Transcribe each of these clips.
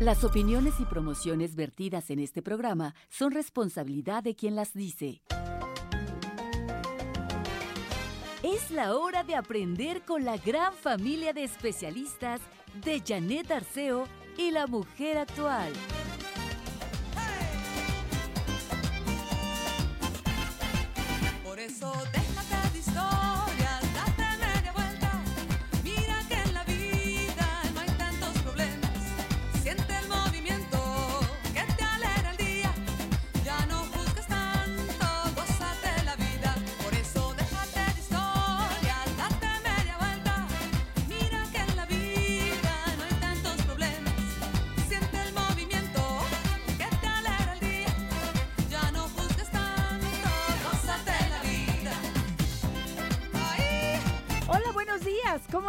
Las opiniones y promociones vertidas en este programa son responsabilidad de quien las dice. Es la hora de aprender con la gran familia de especialistas de Janet Arceo y la mujer actual. Por eso déjate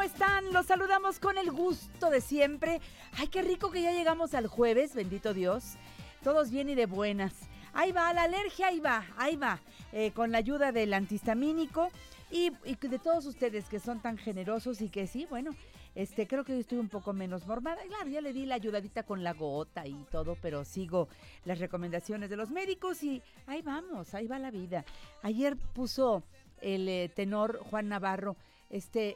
¿Cómo están? Los saludamos con el gusto de siempre. Ay, qué rico que ya llegamos al jueves, bendito Dios. Todos bien y de buenas. Ahí va, la alergia, ahí va, ahí va. Eh, con la ayuda del antihistamínico y, y de todos ustedes que son tan generosos y que sí, bueno, este, creo que hoy estoy un poco menos mormada. Claro, ya le di la ayudadita con la gota y todo, pero sigo las recomendaciones de los médicos y ahí vamos, ahí va la vida. Ayer puso el eh, tenor Juan Navarro, este,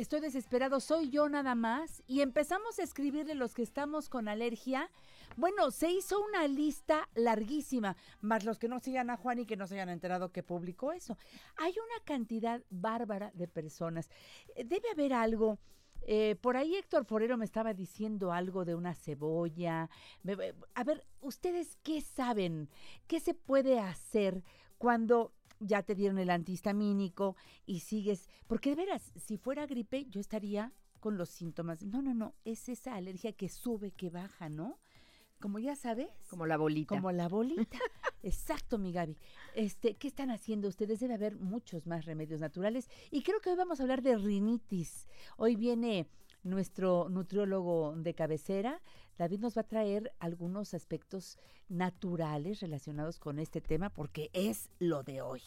estoy desesperado, soy yo nada más. Y empezamos a escribirle los que estamos con alergia. Bueno, se hizo una lista larguísima, más los que no sigan a Juan y que no se hayan enterado que publicó eso. Hay una cantidad bárbara de personas. Eh, Debe haber algo. eh, por ahí Héctor Forero me estaba diciendo algo de una cebolla. Eh, a ver, ¿ustedes qué saben? ¿Qué se puede hacer cuando ya te dieron el antihistamínico y sigues? Porque de veras, si fuera gripe, yo estaría con los síntomas. No, no, no, es esa alergia que sube, que baja, ¿no? Como ya sabes. Como la bolita. Como la bolita. Exacto, mi Gaby. Este, ¿qué están haciendo ustedes? Debe haber muchos más remedios naturales. Y creo que hoy vamos a hablar de rinitis. Hoy viene nuestro nutriólogo de cabecera. David nos va a traer algunos aspectos naturales relacionados con este tema porque es lo de hoy.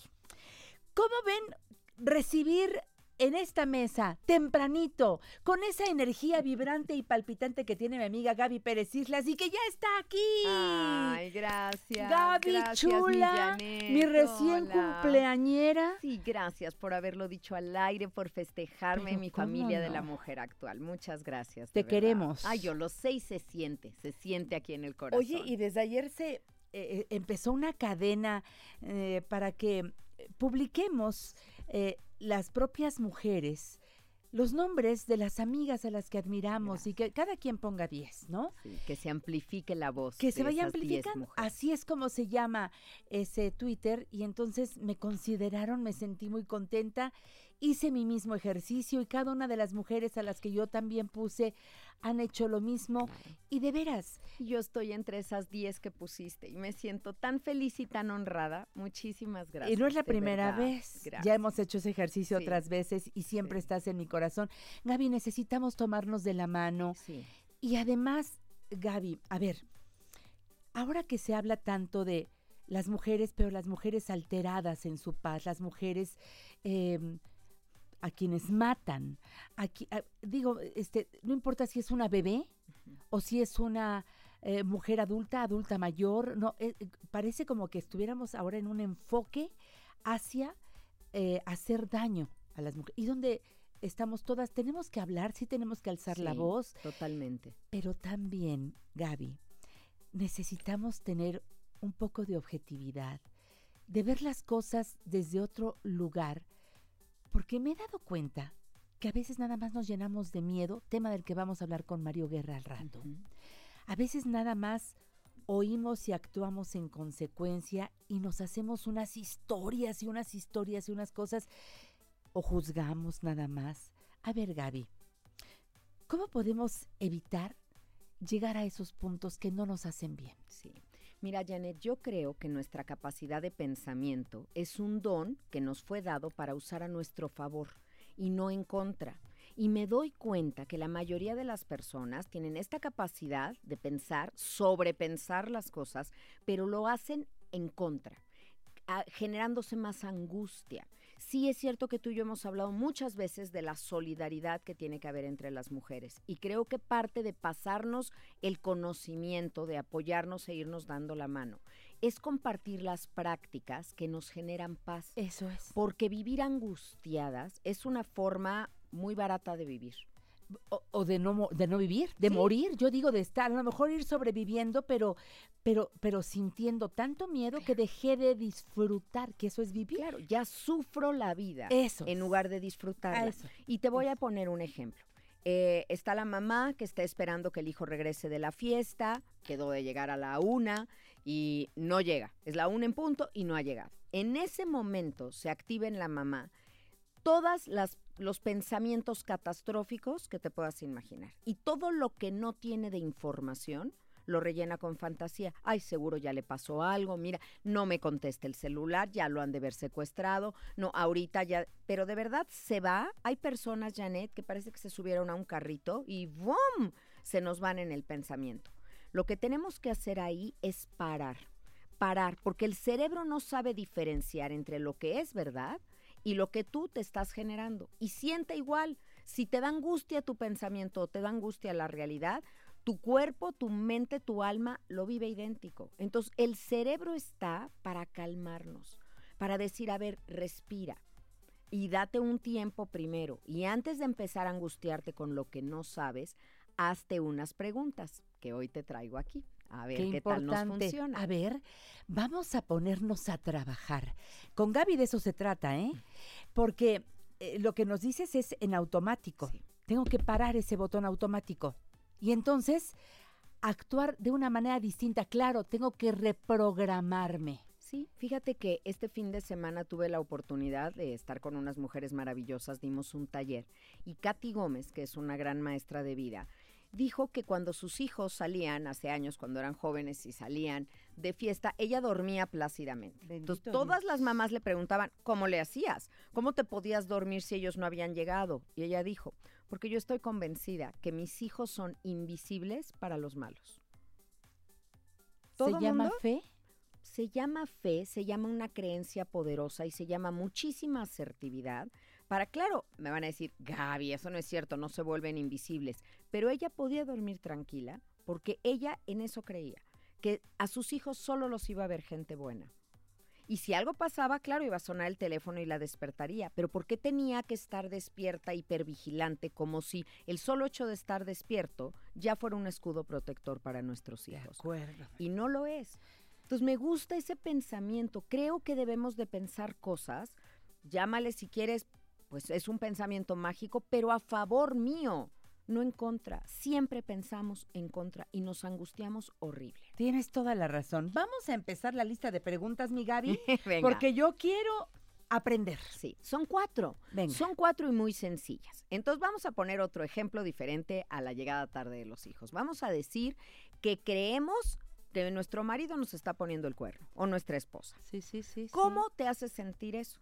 ¿Cómo ven recibir en esta mesa, tempranito, con esa energía vibrante y palpitante que tiene mi amiga Gaby Pérez Islas y que ya está aquí? Ay, gracias. Gaby gracias, mi chula, Janet, mi recién hola. cumpleañera. Sí, gracias por haberlo dicho al aire, por festejarme Pero mi ¿cómo familia de la mujer actual. Muchas gracias. Te queremos. Ay, yo lo sé y se siente, se siente aquí en el corazón. Oye, y desde ayer se eh, eh, empezó una cadena eh, para que publiquemos eh, las propias mujeres los nombres de las amigas a las que admiramos y que cada quien ponga 10, ¿no? Sí, que se amplifique la voz. que se vaya esas 10 amplificando. Así es como se llama ese Twitter y entonces me consideraron, me sentí muy contenta, hice mi mismo ejercicio y cada una de las mujeres a las que yo también puse han hecho lo mismo y de veras, Yo estoy entre esas 10 que pusiste y me siento tan feliz y tan honrada. Muchísimas gracias. y no es la primera verdad. vez, Gracias. ya hemos hecho ese ejercicio Sí. otras veces y siempre Sí. estás en mi corazón. Gaby, necesitamos tomarnos de la mano. Sí. Y además, Gaby, a ver, ahora que se habla tanto de las mujeres, pero las mujeres alteradas en su paz, las mujeres em, a quienes matan, a qui- a- digo, este, no importa si es una bebé o si es una eh, mujer adulta, adulta mayor, no, eh, eh, parece como que estuviéramos ahora en un enfoque hacia eh, hacer daño a las mujeres. Y donde estamos todas, tenemos que hablar, sí tenemos que alzar la voz, Totalmente. pero también, Gaby, necesitamos tener un poco de objetividad, de ver las cosas desde otro lugar, porque me he dado cuenta que a veces nada más nos llenamos de miedo, tema del que vamos a hablar con Mario Guerra al rato. A veces nada más oímos y actuamos en consecuencia y nos hacemos unas historias y unas historias y unas cosas o juzgamos nada más. A ver, Gaby, ¿cómo podemos evitar llegar a esos puntos que no nos hacen bien? Sí. Mira, Janet, yo creo que nuestra capacidad de pensamiento es un don que nos fue dado para usar a nuestro favor y no en contra. Y me doy cuenta que la mayoría de las personas tienen esta capacidad de pensar, sobrepensar las cosas, pero lo hacen en contra, a- generándose más angustia. Sí es cierto que tú y yo hemos hablado muchas veces de la solidaridad que tiene que haber entre las mujeres y creo que parte de pasarnos el conocimiento, de apoyarnos e irnos dando la mano, es compartir las prácticas que nos generan paz. Eso es. Porque vivir angustiadas es una forma muy barata de vivir. O, o de, no, de no vivir, de Sí. morir, yo digo de estar, a lo mejor ir sobreviviendo, pero, pero, pero sintiendo tanto miedo que dejé de disfrutar, que eso es vivir. Claro, ya sufro la vida Eso en lugar de disfrutarla. Eso. Y te voy a poner un ejemplo. Eh, está la mamá que está esperando que el hijo regrese de la fiesta, quedó de llegar a la una y no llega. Es la una en punto y no ha llegado. En ese momento se activa en la mamá todas las los pensamientos catastróficos que te puedas imaginar y todo lo que no tiene de información lo rellena con fantasía. Ay, seguro ya le pasó algo, mira, no me contesta el celular, ya lo han de ver secuestrado, no, ahorita ya, pero de verdad se va. Hay personas, Janet, que parece que se subieron a un carrito y ¡bum! se nos van en el pensamiento. Lo que tenemos que hacer ahí es parar, parar, porque el cerebro no sabe diferenciar entre lo que es verdad y lo que tú te estás generando. Y siente igual. Si te da angustia tu pensamiento o te da angustia la realidad, tu cuerpo, tu mente, tu alma lo vive idéntico. Entonces, el cerebro está para calmarnos, para decir, a ver, respira y date un tiempo primero. Y antes de empezar a angustiarte con lo que no sabes, hazte unas preguntas que hoy te traigo aquí. A ver Qué, qué, tal nos funciona. A ver, vamos a ponernos a trabajar. Con Gaby de eso se trata, ¿eh? Porque eh, lo que nos dices es en automático. Sí. Tengo que parar ese botón automático. Y entonces actuar de una manera distinta. Claro, tengo que reprogramarme. Sí, fíjate que este fin de semana tuve la oportunidad de estar con unas mujeres maravillosas, dimos un taller y Katy Gómez, que es una gran maestra de vida, dijo que cuando sus hijos salían, hace años, cuando eran jóvenes y salían de fiesta, ella dormía plácidamente. Entonces, todas Dios. las mamás le preguntaban, ¿cómo le hacías? ¿Cómo te podías dormir si ellos no habían llegado? Y ella dijo, porque yo estoy convencida que mis hijos son invisibles para los malos. ¿Se ¿Todo llama fe? Se llama fe, se llama una creencia poderosa y se llama muchísima asertividad. Para, claro, me van a decir, Gaby, eso no es cierto, no se vuelven invisibles. Pero ella podía dormir tranquila porque ella en eso creía, que a sus hijos solo los iba a ver gente buena. Y si algo pasaba, claro, iba a sonar el teléfono y la despertaría. Pero ¿por qué tenía que estar despierta, hipervigilante, como si el solo hecho de estar despierto ya fuera un escudo protector para nuestros hijos? acuerdo. y no lo es. Entonces me gusta ese pensamiento. Creo que debemos de pensar cosas, llámale si quieres, pues es un pensamiento mágico, pero a favor mío, no en contra. Siempre pensamos en contra y nos angustiamos horrible. Tienes toda la razón. Vamos a empezar la lista de preguntas, mi Gaby, Venga. porque yo quiero aprender. Sí, son cuatro. Venga. Son cuatro y muy sencillas. Entonces vamos a poner otro ejemplo diferente a la llegada tarde de los hijos. Vamos a decir que creemos que nuestro marido nos está poniendo el cuerno o nuestra esposa. Sí, sí, sí. ¿Cómo te hace sentir eso?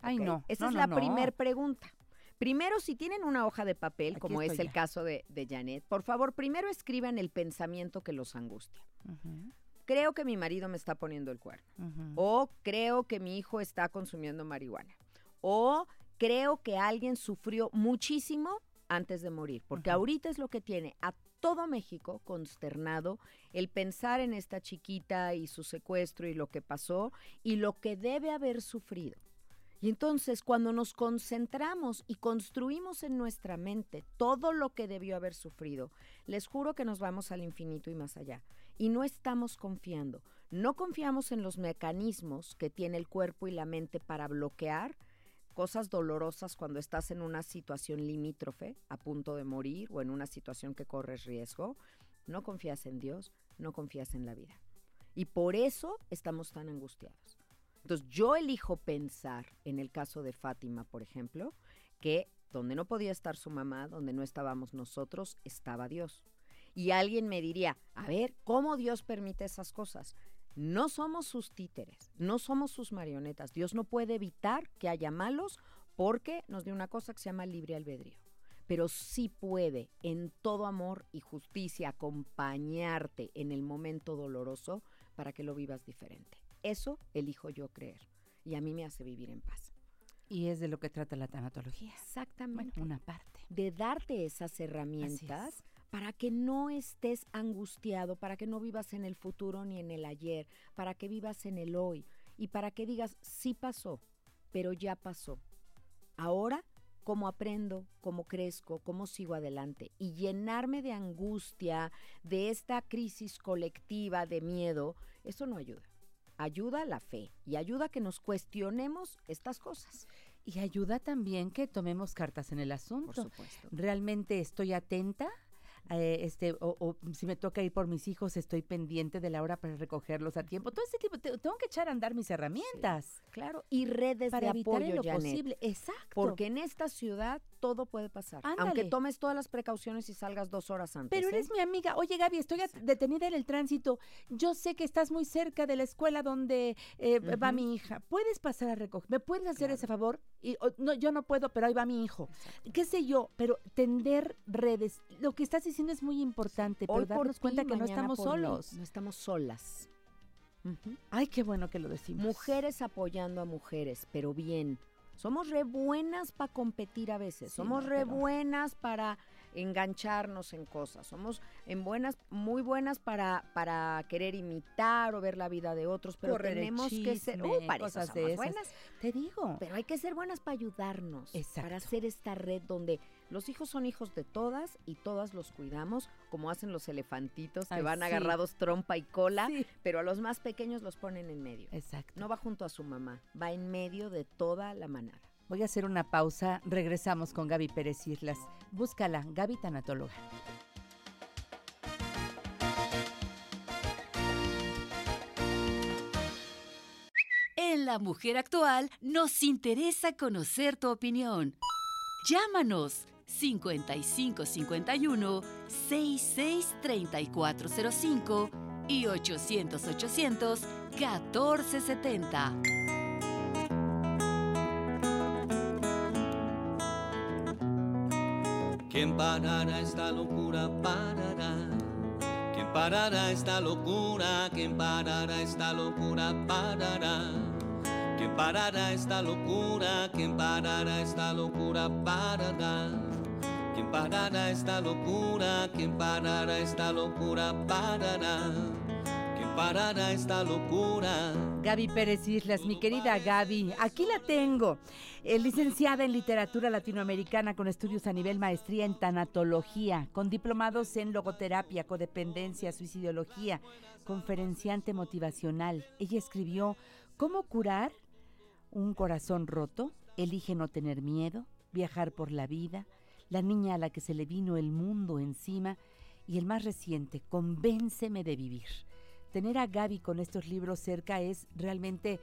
Ay, no. Esa no, es no, la no. primer pregunta. Primero, si tienen una hoja de papel, Aquí como es el caso de, de Janet, por favor, primero escriban el pensamiento que los angustia. Creo que mi marido me está poniendo el cuerno. O creo que mi hijo está consumiendo marihuana. O creo que alguien sufrió muchísimo antes de morir. Porque ahorita es lo que tiene a todo México consternado el pensar en esta chiquita y su secuestro y lo que pasó y lo que debe haber sufrido. Y entonces cuando nos concentramos y construimos en nuestra mente todo lo que debió haber sufrido, les juro que nos vamos al infinito y más allá. Y no estamos confiando. No confiamos en los mecanismos que tiene el cuerpo y la mente para bloquear cosas dolorosas cuando estás en una situación limítrofe, a punto de morir o en una situación que corres riesgo. No confías en Dios, no confías en la vida. Y por eso estamos tan angustiados. Entonces yo elijo pensar, en el caso de Fátima, por ejemplo, que donde no podía estar su mamá, donde no estábamos nosotros, estaba Dios. Y alguien me diría, a ver, ¿cómo Dios permite esas cosas? No somos sus títeres, no somos sus marionetas. Dios no puede evitar que haya malos porque nos dio una cosa que se llama libre albedrío. Pero sí puede, en todo amor y justicia, acompañarte en el momento doloroso para que lo vivas diferente. Eso elijo yo creer. Y a mí me hace vivir en paz. Y es de lo que trata la tanatología. Exactamente. Bueno, una parte. de darte esas herramientas para que no estés angustiado, para que no vivas en el futuro ni en el ayer, para que vivas en el hoy y para que digas, sí pasó, pero ya pasó. Ahora, ¿cómo aprendo? ¿Cómo crezco? ¿Cómo sigo adelante? Y llenarme de angustia, de esta crisis colectiva, de miedo, eso no ayuda. Ayuda la fe y ayuda a que nos cuestionemos estas cosas. Y ayuda también que tomemos cartas en el Por asunto. supuesto. realmente estoy atenta. eh, este, o, o si me toca ir por mis hijos, estoy pendiente de la hora para recogerlos a tiempo. Todo este tipo, te- tengo que echar a andar mis herramientas Claro, y redes para de evitar apoyo, en lo Janet. posible. Exacto. Porque en esta ciudad todo puede pasar. Aunque tomes todas las precauciones y salgas dos horas antes. Pero ¿eh? eres mi amiga. Oye, Gaby, estoy detenida en el tránsito. Yo sé que estás muy cerca de la escuela donde eh, va mi hija. ¿Puedes pasar a recoger? ¿Me puedes hacer ese favor? Y, no, yo no puedo, pero ahí va mi hijo. ¿Qué sé yo? Pero tender redes. Lo que estás diciendo es muy importante, pero Hoy por darnos cuenta que no estamos mí. solos. No estamos solas. Ay, qué bueno que lo decimos. Mujeres apoyando a mujeres, pero bien. Somos re buenas para competir a veces. Sí, Somos no, re pero- buenas para engancharnos en cosas. Somos en buenas, muy buenas para, para querer imitar o ver la vida de otros, pero Correr tenemos que ser, uh, para eso cosas de esas. buenas. Te digo. Pero hay que ser buenas para ayudarnos, Exacto. para hacer esta red donde los hijos son hijos de todas y todas los cuidamos, como hacen los elefantitos que Ay, van sí. agarrados trompa y cola, Sí. pero a los más pequeños los ponen en medio. Exacto. No va junto a su mamá, va en medio de toda la manada. Voy a hacer una pausa. Regresamos con Gaby Pérez Islas. Búscala, Gaby Tanatóloga. En La Mujer Actual nos interesa conocer tu opinión. Llámanos 5551 663405 y 800 800 1470. ¿Quién parará esta locura? Parará. ¿Quién parará esta locura? ¿Quién parará esta locura? Parará. ¿Quién parará esta locura? ¿Quién parará esta locura? Parará. ¿Quién parará esta locura? ¿Quién parará esta locura? Parará. ¿Quién parará esta locura? Gaby Pérez Islas, mi querida Gaby, aquí la tengo. Eh, licenciada en literatura latinoamericana con estudios a nivel maestría en tanatología, con diplomados en logoterapia, codependencia, suicidología, conferenciante motivacional. Ella escribió ¿Cómo curar un corazón roto? Elige no tener miedo, viajar por la vida, la niña a la que se le vino el mundo encima y el más reciente, Convénceme de vivir. Tener a Gaby con estos libros cerca es realmente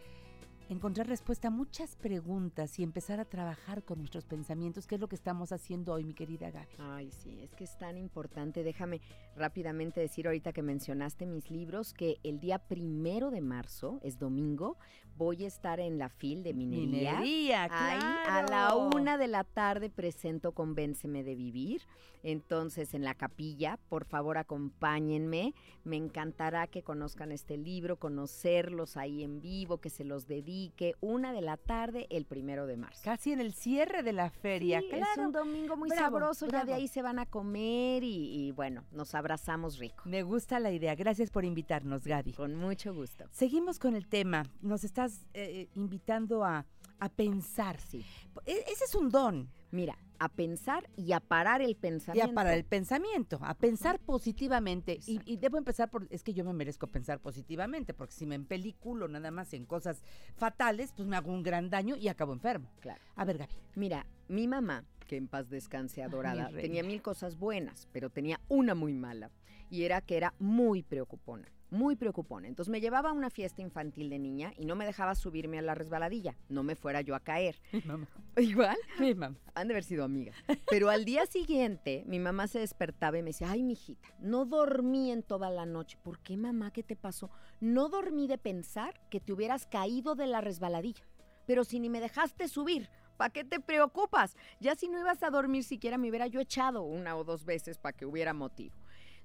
encontrar respuesta a muchas preguntas y empezar a trabajar con nuestros pensamientos, que es lo que estamos haciendo hoy, mi querida Gaby. Ay, sí, es que es tan importante. Déjame rápidamente decir ahorita que mencionaste mis libros que el día primero de marzo, es domingo, voy a estar en la FIL de minería. Minería, Ahí a la claro. una de la tarde presento Convénceme de Vivir. Entonces, en la capilla, por favor, acompáñenme. Me encantará que conozcan este libro, conocerlos ahí en vivo, que se los dedique. Una de la tarde, el primero de marzo. Casi en el cierre de la feria, Sí, claro. Es un domingo muy Bravo, sabroso, ya de ahí se van a comer y, y, bueno, nos abrazamos rico. Me gusta la idea. Gracias por invitarnos, Gaby. Con mucho gusto. Seguimos con el tema. Nos estás eh, invitando a, a pensar. Sí. E- ese es un don. Mira, a pensar y a parar el Y pensamiento. a para el pensamiento, a pensar positivamente. Y, y debo empezar por, es que yo me merezco pensar positivamente, porque si me empeliculo nada más en cosas fatales, pues me hago un gran daño y acabo enfermo. Claro. A ver, Gaby. Mira, mi mamá, que en paz descanse adorada, tenía mil cosas buenas, pero tenía una muy mala. y era que era muy preocupona, muy preocupona. Entonces me llevaba a una fiesta infantil de niña y no me dejaba subirme a la resbaladilla, no me fuera yo a caer. Mi mamá. Igual, Mi mamá. han de haber sido amigas. Pero al día siguiente, mi mamá se despertaba y me decía, ay, mijita, no dormí en toda la noche. ¿Por qué, mamá? ¿Qué te pasó? No dormí de pensar que te hubieras caído de la resbaladilla. Pero si ni me dejaste subir, ¿para qué te preocupas? Ya si no ibas a dormir siquiera me hubiera yo echado una o dos veces para que hubiera motivo.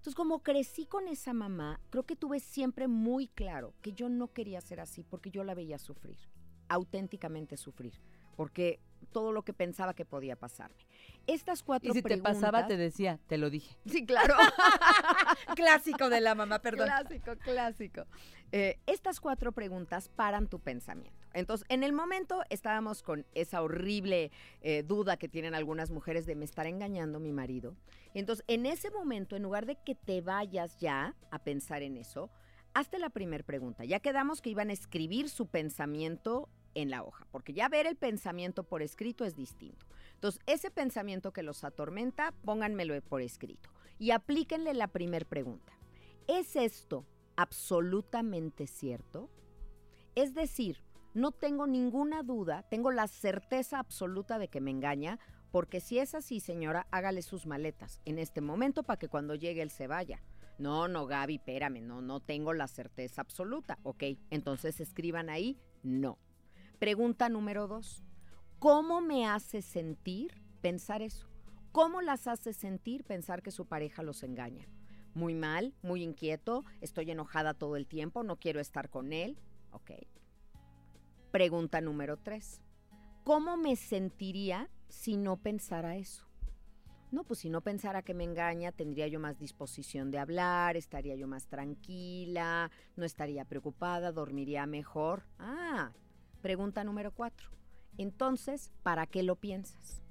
Entonces, como crecí con esa mamá, creo que tuve siempre muy claro que yo no quería ser así porque yo la veía sufrir, auténticamente sufrir, porque todo lo que pensaba que podía pasarme. Estas cuatro Y si te preguntas... pasaba, te decía, te lo dije. Sí, claro. Clásico de la mamá, perdón. Clásico, clásico. Eh, estas cuatro preguntas paran tu pensamiento. Entonces, en el momento estábamos con esa horrible eh, duda que tienen algunas mujeres de me estar engañando mi marido. Entonces, en ese momento, en lugar de que te vayas ya a pensar en eso, hazte la primera pregunta. Ya quedamos que iban a escribir su pensamiento en la hoja, porque ya ver el pensamiento por escrito es distinto. Entonces, ese pensamiento que los atormenta, pónganmelo por escrito y aplíquenle la primera pregunta. ¿Es esto absolutamente cierto? Es decir, no tengo ninguna duda, tengo la certeza absoluta de que me engaña, porque si es así, señora, hágale sus maletas en este momento para que cuando llegue él se vaya. No, no, Gaby, espérame, no, no tengo la certeza absoluta. Ok, entonces escriban ahí, no. Pregunta número dos. ¿Cómo me hace sentir pensar eso? ¿Cómo las hace sentir pensar que su pareja los engaña? Muy mal, muy inquieto, estoy enojada todo el tiempo, no quiero estar con él. Ok. Pregunta número tres. ¿Cómo me sentiría si no pensara eso? No, pues si no pensara que me engaña, tendría yo más disposición de hablar, estaría yo más tranquila, no estaría preocupada, dormiría mejor. Ah, pregunta número cuatro. Entonces, ¿para qué lo piensas?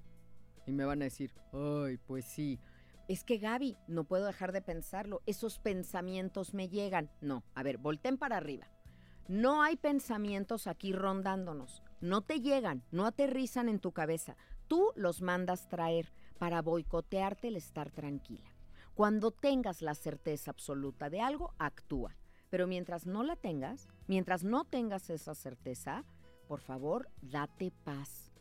Y me van a decir, ay, pues sí. Es que Gaby, no puedo dejar de pensarlo. Esos pensamientos me llegan. No, a ver, volteen para arriba. No hay pensamientos aquí rondándonos. No te llegan, no aterrizan en tu cabeza. Tú los mandas traer para boicotearte el estar tranquila. Cuando tengas la certeza absoluta de algo, actúa. Pero mientras no la tengas, mientras no tengas esa certeza, por favor, date paz.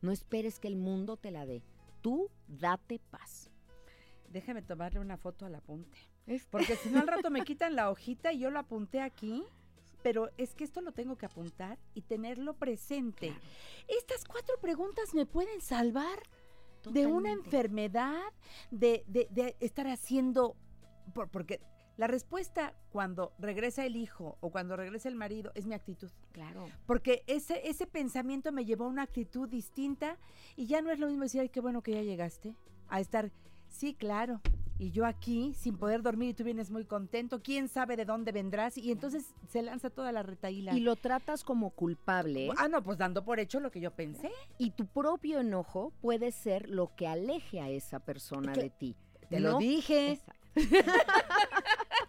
No esperes que el mundo te la dé. Tú date paz. Déjame tomarle una foto al apunte. Porque si no al rato me quitan la hojita y yo lo apunté aquí. Pero es que esto lo tengo que apuntar y tenerlo presente. Estas cuatro preguntas me pueden salvar de una enfermedad, de, de- de estar haciendo... por- porque la respuesta cuando regresa el hijo o cuando regresa el marido es mi actitud. Claro. Porque ese, ese pensamiento me llevó a una actitud distinta y ya no es lo mismo decir, ay, qué bueno que ya llegaste, a estar, sí, claro, y yo aquí sin poder dormir y tú vienes muy contento, quién sabe de dónde vendrás y entonces se lanza toda la retaíla. Y lo tratas como culpable. Ah, no, pues dando por hecho lo que yo pensé. Y tu propio enojo puede ser lo que aleje a esa persona de ti. Te lo dije. Exacto.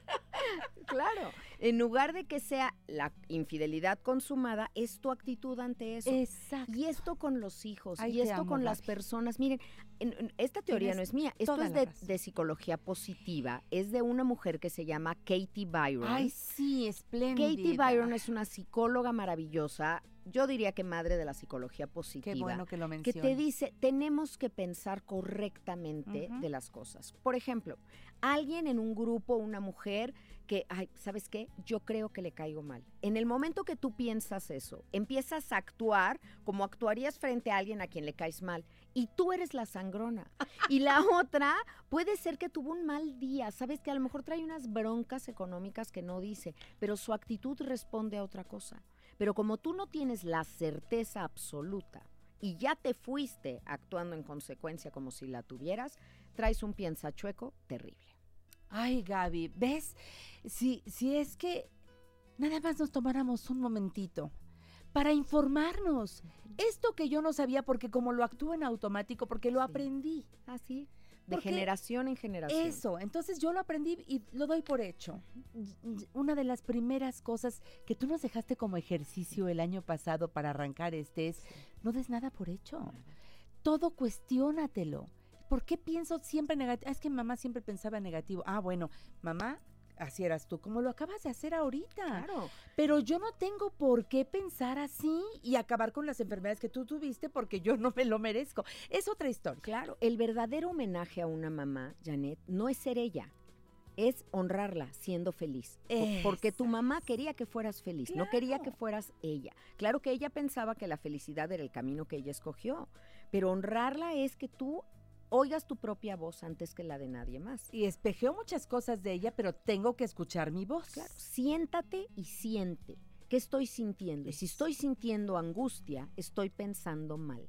claro. En lugar de que sea la infidelidad consumada, es tu actitud ante eso. Exacto. Y esto con los hijos, Ay, y esto amo, con las personas. Miren, en- en- esta teoría Tienes no es mía, esto es de, psicología positiva. Es de una mujer que se llama Katie Byron. Ay, sí, espléndida. Katie Byron es una psicóloga maravillosa, yo diría que madre de la psicología positiva. Qué bueno que lo que mencionas. te dice, tenemos que pensar correctamente de las cosas. Por ejemplo, alguien en un grupo, una mujer que, ay, ¿sabes qué? Yo creo que le caigo mal. En el momento que tú piensas eso, empiezas a actuar como actuarías frente a alguien a quien le caes mal. Y tú eres la sangrona. Y la otra puede ser que tuvo un mal día. Sabes que a lo mejor trae unas broncas económicas que no dice, pero su actitud responde a otra cosa. Pero como tú no tienes la certeza absoluta y ya te fuiste actuando en consecuencia como si la tuvieras, traes un piensachueco terrible. Ay, Gaby, ¿ves? Si, si es que nada más nos tomáramos un momentito para informarnos. Esto que yo no sabía, porque como lo actúo en automático, porque lo Sí. aprendí. Así, de Porque generación en generación. Eso, entonces yo lo aprendí y lo doy por hecho. Una de las primeras cosas que tú nos dejaste como ejercicio el año pasado para arrancar este es, no des nada por hecho. Todo cuestiónatelo. ¿Por qué pienso siempre negativo? Es que mamá siempre pensaba negativo. Ah, bueno, mamá, así eras tú, como lo acabas de hacer ahorita. Claro. Pero yo no tengo por qué pensar así y acabar con las enfermedades que tú tuviste porque yo no me lo merezco. Es otra historia. Claro, el verdadero homenaje a una mamá, Janet, no es ser ella, es honrarla siendo feliz. Po- Porque tu mamá quería que fueras feliz, no quería que fueras ella. Claro que ella pensaba que la felicidad era el camino que ella escogió, pero honrarla es que tú oigas tu propia voz antes que la de nadie más. Y espejeo muchas cosas de ella, pero tengo que escuchar mi voz. Claro, siéntate y siente. ¿Qué estoy sintiendo? Y si estoy sintiendo angustia, estoy pensando mal.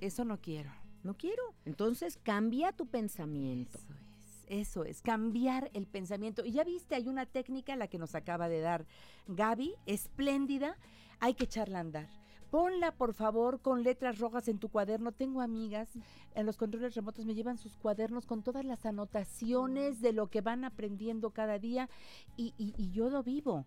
Eso no quiero. No quiero. Entonces cambia tu pensamiento. Eso es, eso es, cambiar el pensamiento. Y ya viste, hay una técnica, la que nos acaba de dar Gaby, espléndida, hay que echarla a andar. Ponla, por favor, con letras rojas en tu cuaderno. Tengo amigas en los controles remotos, me llevan sus cuadernos con todas las anotaciones de lo que van aprendiendo cada día y, y- y yo lo vivo.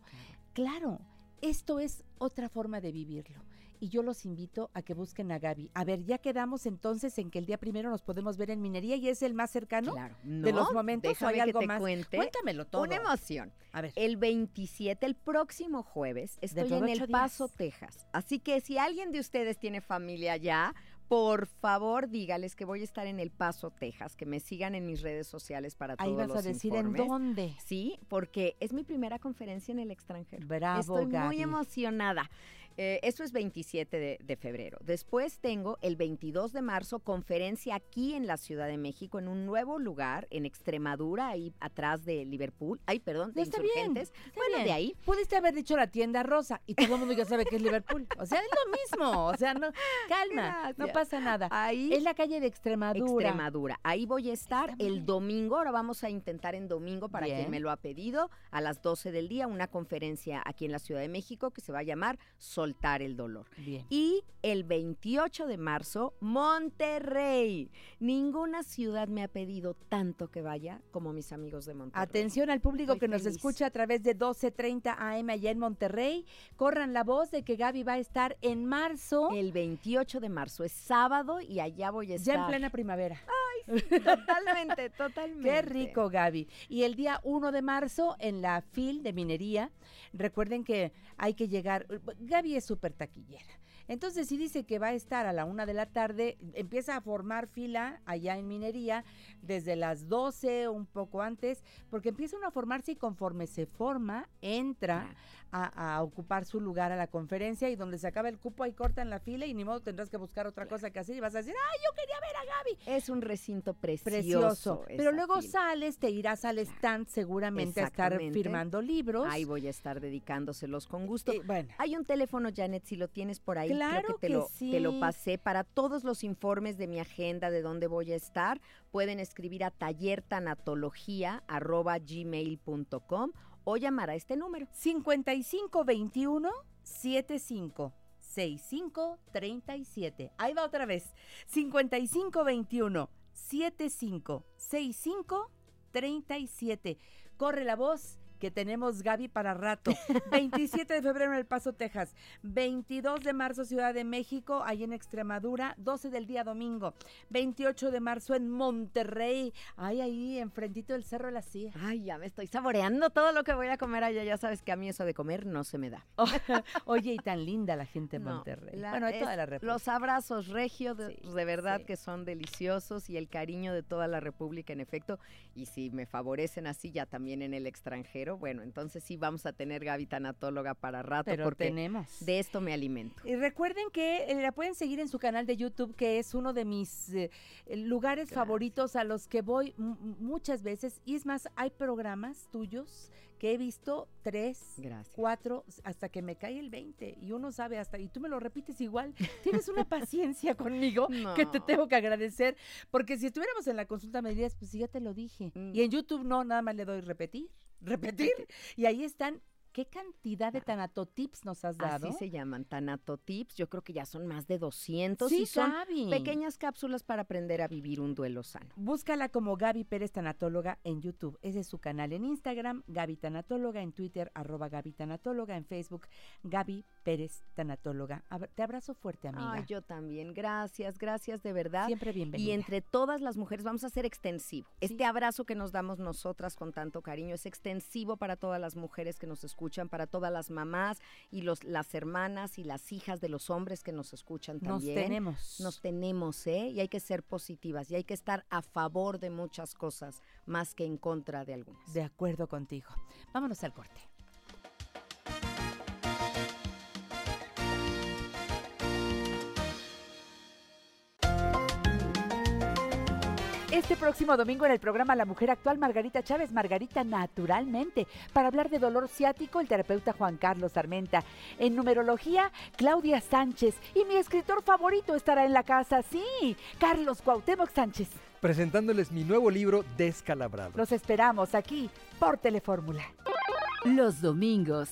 Claro, esto es otra forma de vivirlo. Y yo los invito a que busquen a Gaby. A ver, ya quedamos entonces en que el día primero nos podemos ver en minería y es el más cercano Claro. de los momentos déjame hay que algo te más. cuente Cuéntamelo todo. Una emoción. A ver. El 27, el próximo jueves, estoy en El Paso, días. Texas. Así que si alguien de ustedes tiene familia allá, por favor dígales que voy a estar en El Paso, Texas, que me sigan en mis redes sociales para todos Ahí vas los a decir informes. en dónde. Sí, porque es mi primera conferencia en el extranjero. Bravo, Estoy Gaby. muy emocionada. Eh, eso es 27 de, de febrero. Después tengo el 22 de marzo conferencia aquí en la Ciudad de México, en un nuevo lugar, en Extremadura, ahí atrás de Liverpool. Ay, perdón, de No, está bien, Insurgentes. está bueno, bien. de ahí. Pudiste haber dicho la tienda rosa y todo el mundo ya sabe que es Liverpool. O sea, es lo mismo. O sea, no, calma, no pasa nada. Ahí Es la calle de Extremadura. Extremadura. Ahí voy a estar el domingo. Ahora vamos a intentar en domingo para quien me lo ha pedido a las 12 del día una conferencia aquí en la Ciudad de México que se va a llamar Soltar el dolor. Bien. Y el 28 de marzo, Monterrey. Ninguna ciudad me ha pedido tanto que vaya como mis amigos de Monterrey. Atención al público Estoy que nos escucha a través de 12:30 AM allá en Monterrey. Corran la voz de que Gaby va a estar en marzo, El 28 de marzo es sábado y allá voy a estar. ya en plena primavera. Totalmente, totalmente. Qué rico, Gaby. Y el día 1 de marzo en la FIL de minería, recuerden que hay que llegar. Gaby es súper taquillera. Entonces, si dice que va a estar a la una de la tarde, empieza a formar fila allá en minería desde las 12 o un poco antes, porque empieza uno a formarse y conforme se forma, entra a, a ocupar su lugar a la conferencia y donde se acaba el cupo ahí cortan la fila y ni modo tendrás que buscar otra cosa que hacer y vas a decir, ¡ay, yo quería ver a Gaby! Es un recinto precioso. Precioso. Pero luego fila. sales, te irás al stand seguramente a estar firmando libros. Ahí voy a estar dedicándoselos con gusto. Eh, bueno, Hay un teléfono, Janet, si lo tienes por ahí, creo Claro que te, que lo, te lo pasé para todos los informes de mi agenda, de dónde voy a estar. Pueden escribir a tallertanatología.gmail.com o llamar a este número. 5521 75 65 37. Ahí va otra vez. 5521 75 65 37. Corre la voz que tenemos Gaby para rato. 27 de febrero en El Paso, Texas. 22 de marzo Ciudad de México, ahí en Extremadura. 12 del día domingo. 28 de marzo en Monterrey. Ay, ahí enfrentito del Cerro de la Silla. Ay, ya me estoy saboreando todo lo que voy a comer allá. Ya sabes que a mí eso de comer no se me da. Oye, y tan linda la gente de No, Monterrey. la- bueno, de toda la República. Los abrazos regio, de, Sí, de verdad sí. que son deliciosos y el cariño de toda la República, en efecto. Y si me favorecen así ya también en el extranjero, bueno, entonces sí vamos a tener Gaby Tanatóloga para rato Pero porque tenemos. de esto me alimento. Y recuerden que eh, la pueden seguir en su canal de YouTube, que es uno de mis eh, lugares favoritos a los que voy muchas veces. Y es más, hay programas tuyos que he visto tres, Gracias. cuatro, hasta que me cae el 20. Y uno sabe hasta, y tú me lo repites igual. Tienes una paciencia conmigo que te tengo que agradecer. Porque si estuviéramos en la consulta me dirías, pues sí, ya te lo dije. Mm. Y en YouTube no, nada más le doy repetir, repetir. Y ahí están qué cantidad de tanatotips nos has dado. Así se llaman, tanatotips. Yo creo que ya son más de 200 Sí, y son Gaby. pequeñas cápsulas para aprender a vivir un duelo sano. Búscala como Gaby Pérez Tanatóloga en YouTube. Ese es su canal en Instagram, Gaby Tanatóloga, en Twitter, arroba Gaby Tanatóloga, en Facebook, Gaby Pérez Tanatóloga. Te abrazo fuerte, amiga. Ay, yo también. Gracias, gracias de verdad. Siempre bienvenida. Y entre todas las mujeres vamos a ser extensivo. Este abrazo que nos damos nosotras con tanto cariño es extensivo para todas las mujeres que nos escuchan, para todas las mamás y los, las hermanas y las hijas de los hombres que nos escuchan Nos también. tenemos. Nos tenemos, ¿eh? Y hay que ser positivas y hay que estar a favor de muchas cosas más que en contra de algunas. De acuerdo contigo. Vámonos al corte. Este próximo domingo en el programa La Mujer Actual, Margarita Chávez, Margarita Naturalmente, para hablar de dolor ciático, el terapeuta Juan Carlos Armenta. En numerología, Claudia Sánchez. Y mi escritor favorito estará en la casa, sí, Carlos Cuauhtémoc Sánchez. presentándoles mi nuevo libro Descalabrado. Los esperamos aquí por Telefórmula. Los domingos,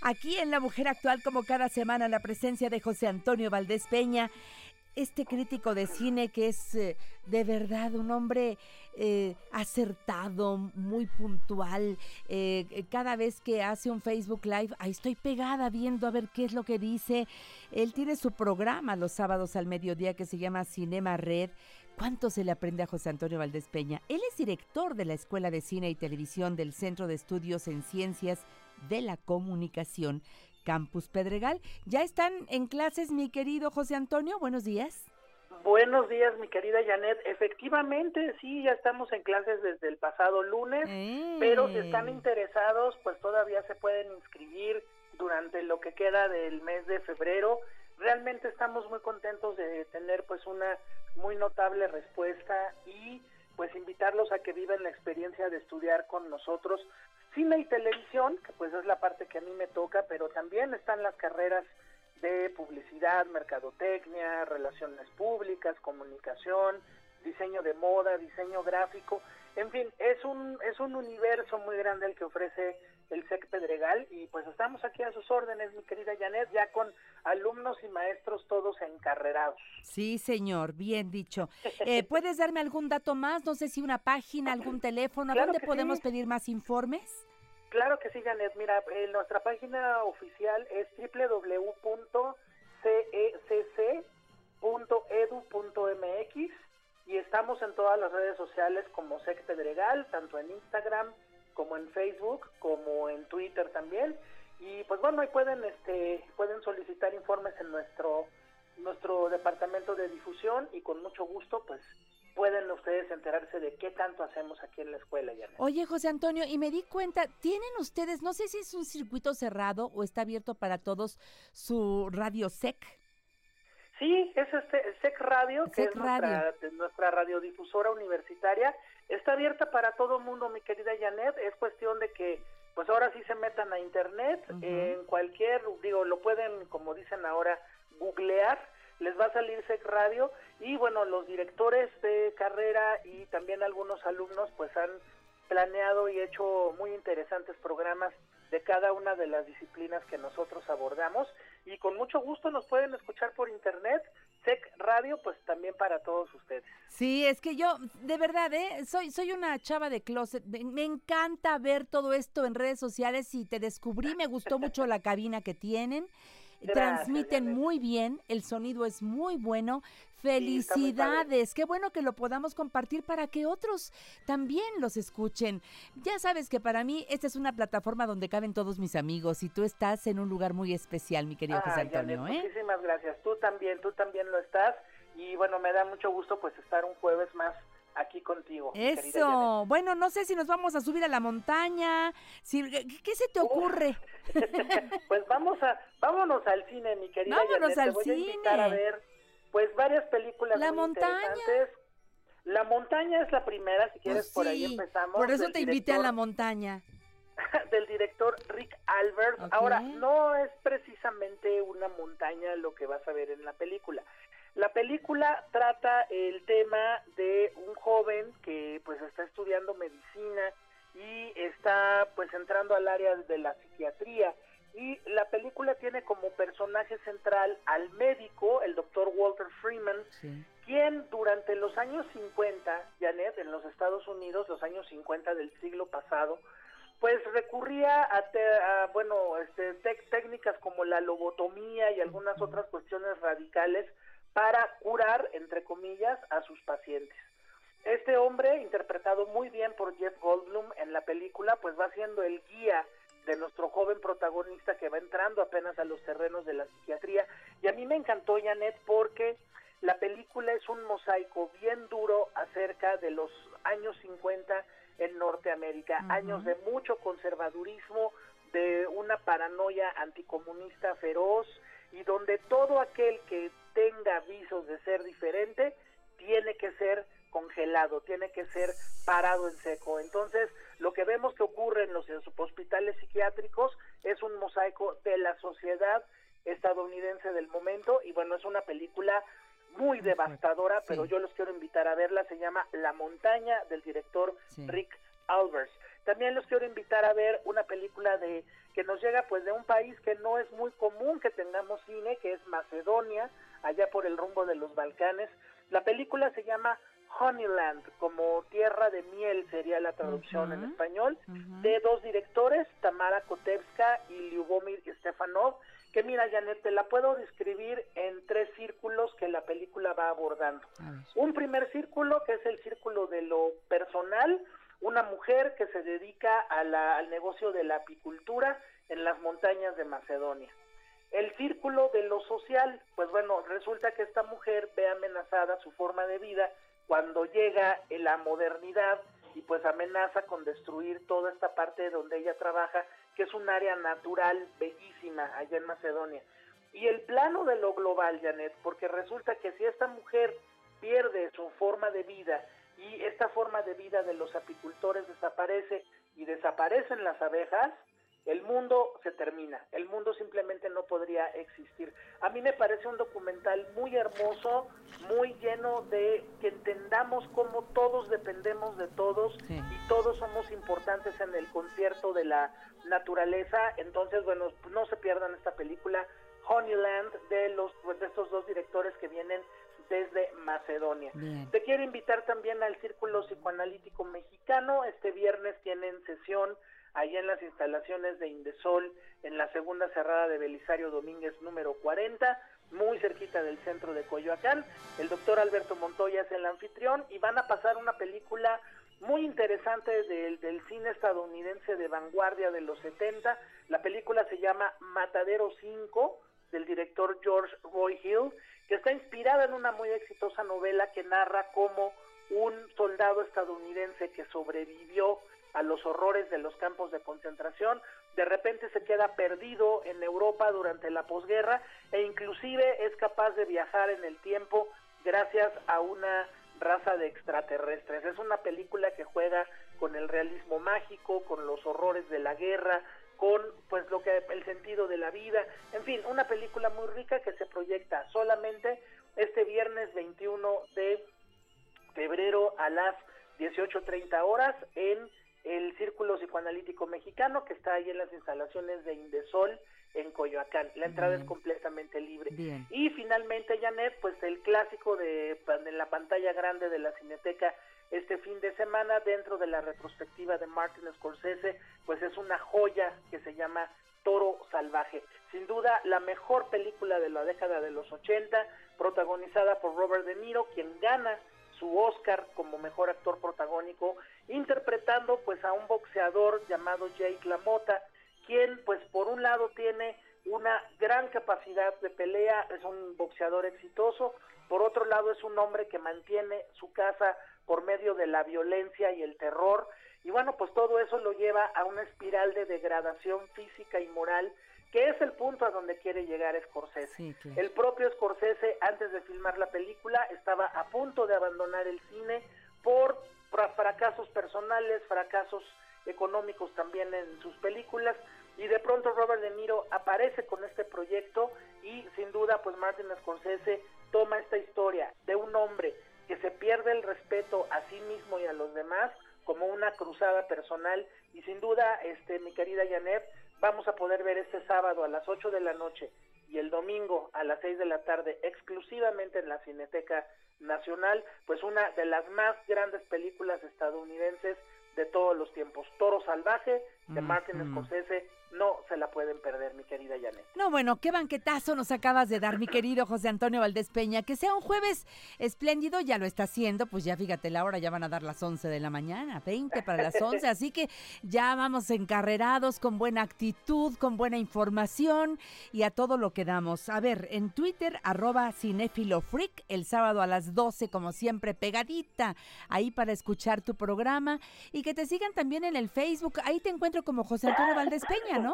Aquí en La Mujer Actual, como cada semana, la presencia de José Antonio Valdés Peña, este crítico de cine que es eh, de verdad un hombre eh, acertado, muy puntual. Eh, cada vez que hace un Facebook Live, ahí estoy pegada viendo a ver qué es lo que dice. Él tiene su programa los sábados al mediodía que se llama Cinema Red. ¿Cuánto se le aprende a José Antonio Valdés Peña? Él es director de la Escuela de Cine y Televisión del Centro de Estudios en Ciencias de la Comunicación, Campus Pedregal. ¿Ya están en clases, mi querido José Antonio? Buenos días. Buenos días, mi querida Janet. Efectivamente, sí, ya estamos en clases desde el pasado lunes, pero si están Eh. interesados, pues todavía se pueden inscribir durante lo que queda del mes de febrero. Realmente estamos muy contentos de tener pues una muy notable respuesta y pues invitarlos a que vivan la experiencia de estudiar con nosotros cine y televisión, que pues es la parte que a mí me toca, pero también están las carreras de publicidad, mercadotecnia, relaciones públicas, comunicación, diseño de moda, diseño gráfico, en fin, es un es un universo muy grande el que ofrece el SEC Pedregal y pues estamos aquí a sus órdenes, mi querida Janet, ya con alumnos y maestros todos encarrerados. Sí, señor, bien dicho. Eh, ¿Puedes darme algún dato más? No sé si una página, algún teléfono. ¿A Claro dónde podemos sí. pedir más informes? Claro que sí, Janet. Mira, eh, nuestra página oficial es www.cecc.edu.mx y estamos en todas las redes sociales como SEC Pedregal, tanto en Instagram como en Facebook, como en Twitter también. Y pues bueno, ahí pueden, este, pueden solicitar informes en nuestro, nuestro departamento de difusión y con mucho gusto, pues pueden ustedes enterarse de qué tanto hacemos aquí en la escuela, Janet. Oye, José Antonio, y me di cuenta, ¿tienen ustedes, no sé si es un circuito cerrado o está abierto para todos, su radio SEC? Sí, es este SEC Radio, que es nuestra, nuestra radiodifusora universitaria. Está abierta para todo mundo, mi querida Janet. Es cuestión de que, pues ahora sí se metan a internet. En cualquier, digo, lo pueden, como dicen ahora, googlear. Les va a salir SEC Radio. Y bueno, los directores de carrera y también algunos alumnos, pues han planeado y hecho muy interesantes programas de cada una de las disciplinas que nosotros abordamos y con mucho gusto nos pueden escuchar por internet, SEC Radio, pues también para todos ustedes. Sí, es que yo, de verdad, ¿eh? soy, soy una chava de closet. Me, me encanta ver todo esto en redes sociales y te descubrí, me gustó mucho la cabina que tienen. Gracias, Transmiten muy bien, el sonido es muy bueno. Felicidades, qué bueno que lo podamos compartir para que otros también los escuchen. Ya sabes que para mí esta es una plataforma donde caben todos mis amigos y tú estás en un lugar muy especial, mi querido José Janet, Antonio, ¿eh? Muchísimas gracias. Tú también, tú también lo estás. Y bueno, me da mucho gusto pues estar un jueves más aquí contigo. Eso. Bueno, no sé si nos vamos a subir a la montaña. Si, ¿qué, se te ocurre? pues vamos a, vámonos al cine, mi querida Vámonos Janet. Te al voy a invitar a cine. ver pues varias películas La muy montaña. interesantes. La montaña es la primera, si quieres Pues por ahí empezamos. Por eso te invité a la montaña. del director Rick Albert. Ahora, no es precisamente una montaña lo que vas a ver en la película. La película trata el tema de un joven que pues está estudiando medicina y está pues entrando al área de la psiquiatría y la película tiene como personaje central al médico, el doctor Walter Freeman, Sí. quien durante los años 50, Janet, en los Estados Unidos, los años 50 del siglo pasado, pues recurría a, te- a, bueno, este, tec- técnicas como la lobotomía y algunas otras cuestiones radicales para curar, entre comillas, a sus pacientes. Este hombre, interpretado muy bien por Jeff Goldblum en la película, pues va siendo el guía de nuestro joven protagonista que va entrando apenas a los terrenos de la psiquiatría. Y a mí me encantó, Janet, porque la película es un mosaico bien duro acerca de los años 50 en Norteamérica, años de mucho conservadurismo, de una paranoia anticomunista feroz y donde todo aquel que tenga avisos de ser diferente tiene que ser congelado, tiene que ser parado en seco. Entonces, lo que vemos que ocurre en los hospitales psiquiátricos es un mosaico de la sociedad estadounidense del momento y bueno, es una película muy devastadora, pero yo los quiero invitar a verla, se llama La montaña del director Sí. Rick Albers. También los quiero invitar a ver una película de que nos llega pues de un país que no es muy común que tengamos cine, que es Macedonia, allá por el rumbo de los Balcanes. La película se llama Honeyland, como tierra de miel sería la traducción en español, de dos directores, Tamara Kotevska y Lyubomir Stefanov, que mira, Janet, te la puedo describir en tres círculos que la película va abordando. Un primer círculo, que es el círculo de lo personal, una mujer que se dedica a la- al negocio de la apicultura en las montañas de Macedonia. El círculo de lo social, pues bueno, resulta que esta mujer ve amenazada su forma de vida cuando llega la modernidad y pues amenaza con destruir toda esta parte donde ella trabaja, que es un área natural bellísima allá en Macedonia. Y el plano de lo global, Janet, porque resulta que si esta mujer pierde su forma de vida y esta forma de vida de los apicultores desaparece y desaparecen las abejas, el mundo se termina, el mundo simplemente no podría existir. A mí me parece un documental muy hermoso, muy lleno de que entendamos cómo todos dependemos de todos Sí. y todos somos importantes en el concierto de la naturaleza. Entonces, bueno, no se pierdan esta película Honeyland de los de estos dos directores que vienen desde Macedonia. Bien. Te quiero invitar también al Círculo Psicoanalítico Mexicano. Este viernes tienen sesión allá en las instalaciones de Indesol, en la segunda cerrada de Belisario Domínguez número 40, muy cerquita del centro de Coyoacán. El doctor Alberto Montoya es el anfitrión y van a pasar una película muy interesante del, del cine estadounidense de vanguardia de los 70. La película se llama Matadero 5 del director George Roy Hill, que está inspirada en una muy exitosa novela que narra cómo un soldado estadounidense que sobrevivió a los horrores de los campos de concentración, de repente se queda perdido en Europa durante la posguerra e inclusive es capaz de viajar en el tiempo gracias a una raza de extraterrestres. Es una película que juega con el realismo mágico, con los horrores de la guerra, con pues lo que el sentido de la vida, en fin, una película muy rica que se proyecta solamente este viernes 21 de febrero a las 18.30 horas en el Círculo Psicoanalítico Mexicano que está ahí en las instalaciones de Indesol en Coyoacán. La entrada Bien. es completamente libre. Bien. Y finalmente, Janet, pues el clásico de, de la pantalla grande de la Cineteca este fin de semana dentro de la retrospectiva de Martin Scorsese, pues es una joya que se llama Toro Salvaje. Sin duda, la mejor película de la década de los 80, protagonizada por Robert De Niro, quien gana su Oscar como mejor actor protagónico, interpretando pues a un boxeador llamado Jake LaMotta, quien pues por un lado tiene una gran capacidad de pelea, es un boxeador exitoso, por otro lado es un hombre que mantiene su casa por medio de la violencia y el terror, y bueno, pues todo eso lo lleva a una espiral de degradación física y moral, que es el punto a donde quiere llegar Scorsese. Sí, claro. El propio Scorsese, antes de filmar la película, estaba a punto de abandonar el cine por fra- fracasos personales, fracasos económicos también en sus películas, y de pronto Robert De Niro aparece con este proyecto y sin duda pues Martin Scorsese toma esta historia de un hombre que se pierde el respeto a sí mismo y a los demás como una cruzada personal y sin duda este mi querida Janet vamos a poder ver este sábado a las 8 de la noche y el domingo a las 6 de la tarde exclusivamente en la Cineteca Nacional pues una de las más grandes películas estadounidenses de todos los tiempos Toro Salvaje de Martin. Scorsese no se la pueden perder mi querida Janet No, bueno, qué banquetazo nos acabas de dar, mi querido José Antonio Valdés Peña. Que sea un jueves espléndido, ya lo está haciendo, pues ya fíjate la hora, ya van a dar las 11 de la mañana, 20 para las 11, así que ya vamos encarrerados, con buena actitud, con buena información y a todo lo que damos. A ver, en Twitter, arroba cinefilofreak, el sábado a las 12, como siempre, pegadita, ahí para escuchar tu programa y que te sigan también en el Facebook, ahí te encuentro como José Antonio Valdés Peña, ¿no?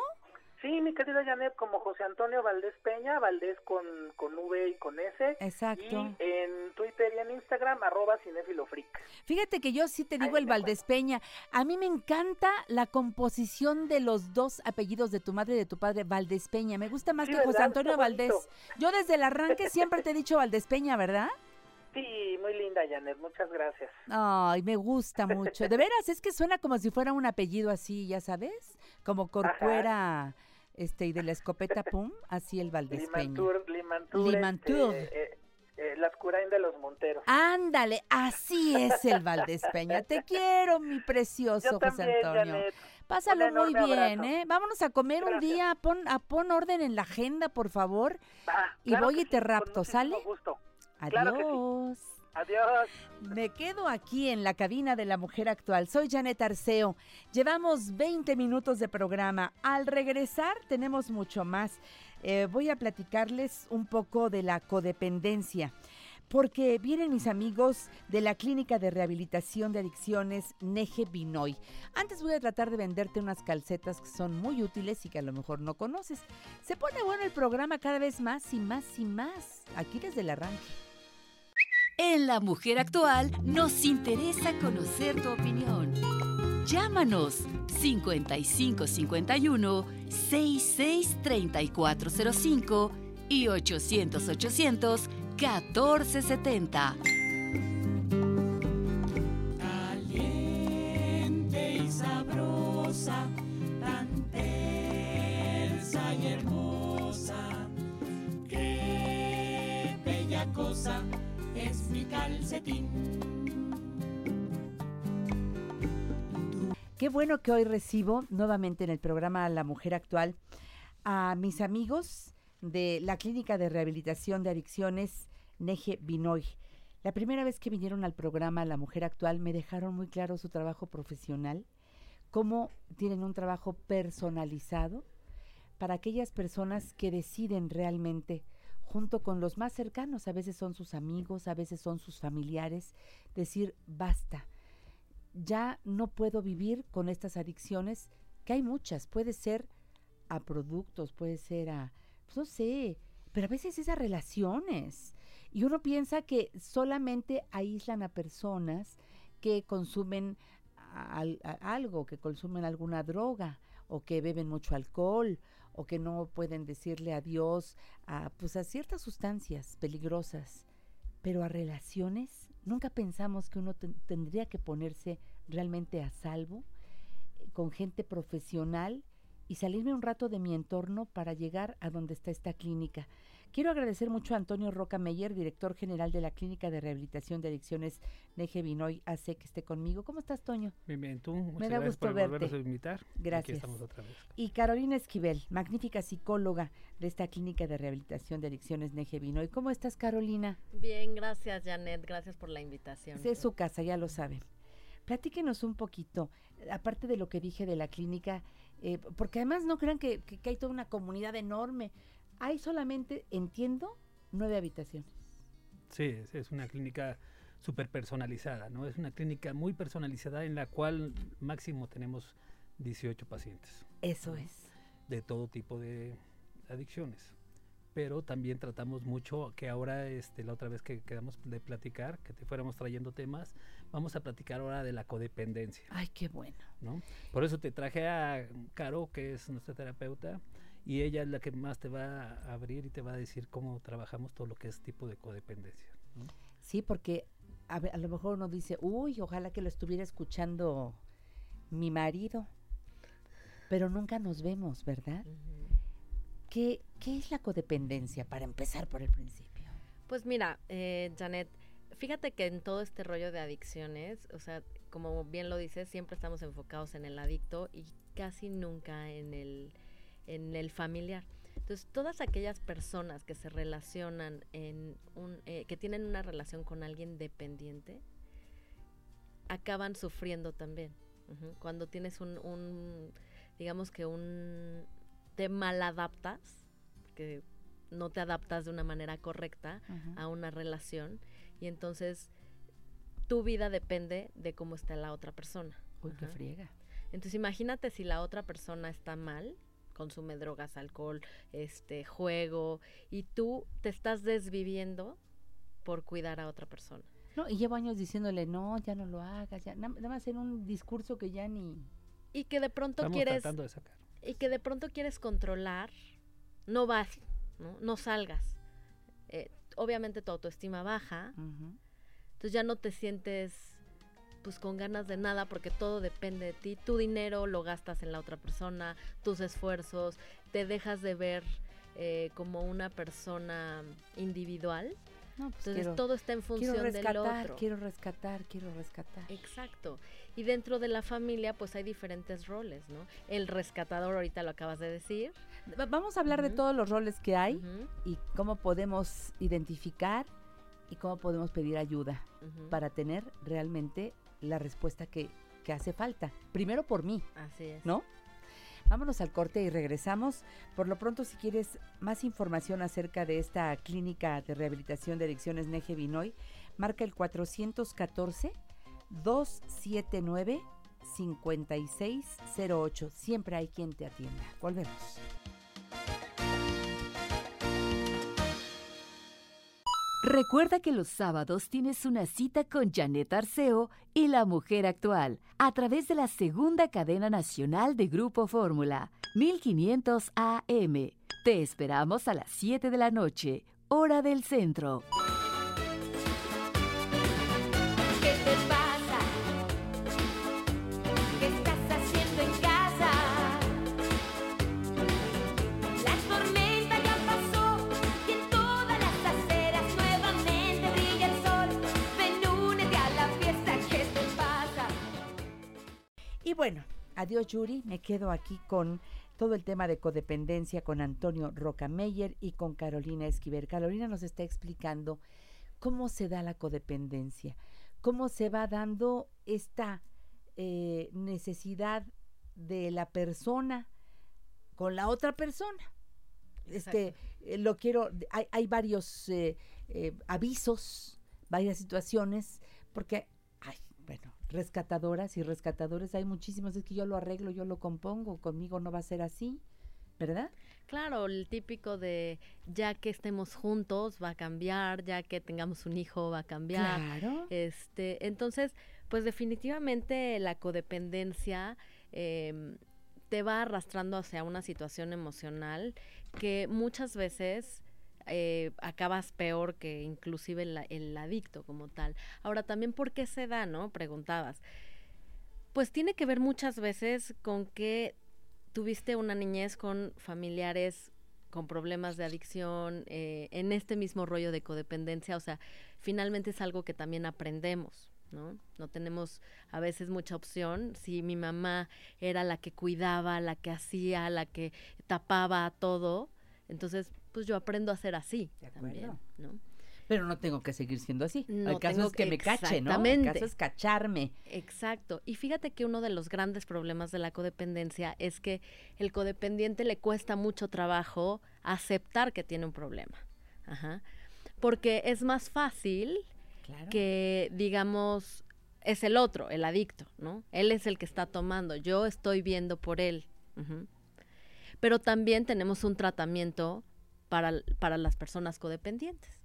Sí, mi querida Janet, como José Antonio Valdés Peña, Valdés con, con V y con S. Exacto. Y en Twitter y en Instagram, arroba cinefilofreak. Fíjate que yo sí te digo Ahí el Valdés Peña. A mí me encanta la composición de los dos apellidos de tu madre y de tu padre, Valdés Peña. Me gusta más Sí, que José. Antonio Valdés. Yo desde el arranque siempre te he dicho Valdés Peña, ¿verdad? Sí, muy linda, Janet, muchas gracias. Ay, me gusta mucho. De veras, es que suena como si fuera un apellido así, ya sabes, como Corcuera, este, y de la escopeta Pum, así el Valdés. Limantur, Limantur. Limantur. este, eh, eh, las Curain de los Monteros. Ándale, así es el Valdés Peña. Te quiero, mi precioso Yo José también, Antonio. Janet. Pásalo Un muy bien, abrazo. ¿eh? Vámonos a comer un día, pon, a, pon orden en la agenda, por favor. Y claro voy y te sí, rapto, ¿sale? gusto. Adiós. Claro que sí. Adiós. Me quedo aquí en la cabina de la mujer actual. Soy Janet Arceo. Llevamos 20 minutos de programa. Al regresar tenemos mucho más. Eh, voy a platicarles un poco de la codependencia. Porque vienen mis amigos de la Clínica de Rehabilitación de Adicciones Neje Binoy. Antes voy a tratar de venderte unas calcetas que son muy útiles y que a lo mejor no conoces. Se pone bueno el programa cada vez más y más y más. Aquí desde el arranque. En La Mujer Actual nos interesa conocer tu opinión. Llámanos 5551 663405 y 800 800 1470. Caliente y sabrosa, tan tensa y hermosa. Qué bella cosa es mi calcetín. Qué bueno que hoy recibo nuevamente en el programa La Mujer Actual a mis amigos de la Clínica de Rehabilitación de Adicciones Neje Binoy. La primera vez que vinieron al programa La Mujer Actual me dejaron muy claro su trabajo profesional, cómo tienen un trabajo personalizado para aquellas personas que deciden realmente, junto con los más cercanos, a veces son sus amigos, a veces son sus familiares, decir basta ya no puedo vivir con estas adicciones, que hay muchas, puede ser a productos, puede ser a, pues no sé, pero a veces es a relaciones. Y uno piensa que solamente aíslan a personas que consumen algo, que consumen alguna droga o que beben mucho alcohol o que no pueden decirle adiós a, pues a ciertas sustancias peligrosas. Pero a relaciones, nunca pensamos que uno ten- tendría que ponerse realmente a salvo eh, con gente profesional y salirme un rato de mi entorno para llegar a donde está esta clínica. Quiero agradecer mucho a Antonio Roca Meyer, director general de la Clínica de Rehabilitación de Adicciones Neje Binoy AC, que esté conmigo. ¿Cómo estás, Toño? Bien, bien, tú. Muchas Me da gracias gusto por verte. volvernos a invitar. Aquí Gracias. estamos otra vez. Y Carolina Esquivel, magnífica psicóloga de esta Clínica de Rehabilitación de Adicciones Neje Binoy. ¿Cómo estás, Carolina? Bien, gracias Janet, gracias por la invitación. Es su casa, ya lo saben. Platíquenos un poquito, aparte de lo que dije de la clínica, eh, porque además no crean que, que- que hay toda una comunidad enorme. Hay solamente, entiendo, nueve habitaciones. Sí, es, una clínica súper personalizada, ¿no? Es una clínica muy personalizada en la cual máximo tenemos 18 pacientes Eso es. de todo tipo de adicciones. Pero también tratamos mucho que ahora, este, la otra vez que quedamos de platicar, que te fuéramos trayendo temas, vamos a platicar ahora de la codependencia. Ay, qué bueno. ¿no? Por eso te traje a Caro, que es nuestra terapeuta, y ella es la que más te va a abrir y te va a decir cómo trabajamos todo lo que es tipo de codependencia. ¿no? Sí, porque a lo mejor uno dice, uy, ojalá que lo estuviera escuchando mi marido. Pero nunca nos vemos, ¿verdad? ¿Qué, ¿Qué es la codependencia para empezar por el principio? Pues mira, eh, Janet, fíjate que en todo este rollo de adicciones, o sea, como bien lo dices, siempre estamos enfocados en el adicto y casi nunca en el, en el familiar. Entonces, todas aquellas personas que se relacionan en un, eh, que tienen una relación con alguien dependiente, acaban sufriendo también. Cuando tienes un, un, digamos que un, te maladaptas, que no te adaptas de una manera correcta a una relación y entonces tu vida depende de cómo está la otra persona. Uy, qué friega. Entonces imagínate si la otra persona está mal, consume drogas, alcohol, este juego y tú te estás desviviendo por cuidar a otra persona. No, y llevo años diciéndole, no, ya no lo hagas, ya, na- nada más en un discurso que ya ni... Y que de pronto Estamos quieres tratando de sacar. y que de pronto quieres controlar, no vas, no, no salgas. Eh, obviamente tu autoestima baja, entonces ya no te sientes pues con ganas de nada porque todo depende de ti. Tu dinero lo gastas en la otra persona, tus esfuerzos, te dejas de ver eh, como una persona individual. No, pues Entonces quiero, todo está en función quiero del rescatar, otro. quiero rescatar, quiero rescatar. Exacto. Y dentro de la familia, pues hay diferentes roles, ¿no? El rescatador, ahorita lo acabas de decir. Va- Vamos a hablar de todos los roles que hay y cómo podemos identificar y cómo podemos pedir ayuda para tener realmente la respuesta que, que hace falta. Primero por mí, Así es. ¿no? Vámonos al corte y regresamos. Por lo pronto, si quieres más información acerca de esta clínica de rehabilitación de adicciones Neje Binoy, marca el 414-279-5608. Siempre hay quien te atienda. Volvemos. Recuerda que los sábados tienes una cita con Janet Arceo y la mujer actual a través de la segunda cadena nacional de Grupo Fórmula, 1500 AM. Te esperamos a las 7 de la noche, hora del centro. Y bueno, adiós Yuri, me quedo aquí con todo el tema de codependencia con Antonio Rocameyer y con Carolina Esquiver. Carolina nos está explicando cómo se da la codependencia, cómo se va dando esta eh, necesidad de la persona con la otra persona. Este, eh, lo quiero, hay, hay varios eh, avisos, varias situaciones, porque, rescatadoras y rescatadores hay muchísimos, es que yo lo arreglo, yo lo compongo, conmigo no va a ser así, ¿verdad? Claro, el típico de ya que estemos juntos va a cambiar, ya que tengamos un hijo va a cambiar. Claro. Este, entonces, pues definitivamente la codependencia em, te va arrastrando hacia una situación emocional que muchas veces eh, acabas peor que inclusive el, adicto como tal. Ahora, también, ¿por qué se da, no? Preguntabas. Pues tiene que ver muchas veces con que tuviste una niñez con familiares con problemas de adicción, eh, en este mismo rollo de codependencia, o sea, finalmente es algo que también aprendemos. ¿no? No tenemos a veces mucha opción. Si mi mamá era la que cuidaba, la que hacía, la que tapaba todo, entonces pues yo aprendo a ser así también, acuerdo. ¿no? Pero no tengo que seguir siendo así. No el caso es que que- me cache, ¿no? El caso es cacharme. Exacto. Y fíjate que uno de los grandes problemas de la codependencia es que el codependiente le cuesta mucho trabajo aceptar que tiene un problema. Ajá. Porque es más fácil Claro. que, digamos, es el otro, el adicto, ¿no? Él es el que está tomando, yo estoy viendo por él. Pero también tenemos un tratamiento para, para las personas codependientes.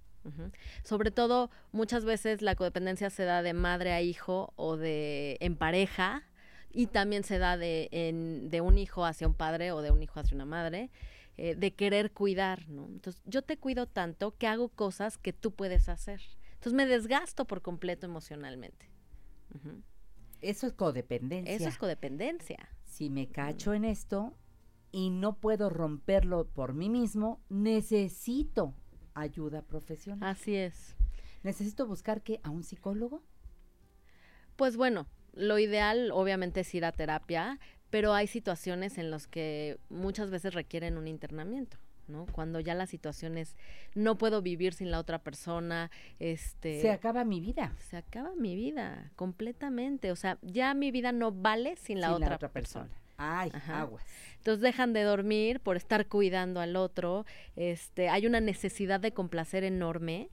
Sobre todo, muchas veces la codependencia se da de madre a hijo o de en pareja y también se da de, en- de un hijo hacia un padre o de un hijo hacia una madre, eh, de querer cuidar, ¿no? Entonces, yo te cuido tanto que hago cosas que tú puedes hacer. Entonces, me desgasto por completo emocionalmente. Eso es codependencia. Eso es codependencia. si me cacho en esto y no puedo romperlo por mí mismo, necesito ayuda profesional. Así es. Necesito buscar que a un psicólogo. Pues bueno, lo ideal obviamente es ir a terapia, pero hay situaciones en las que muchas veces requieren un internamiento, ¿no? Cuando ya la situación es no puedo vivir sin la otra persona, este Se acaba mi vida. se acaba mi vida completamente, o sea, ya mi vida no vale sin la, sin otra, la otra persona. persona. Ay, Ajá. aguas. Entonces dejan de dormir por estar cuidando al otro. Este, hay una necesidad de complacer enorme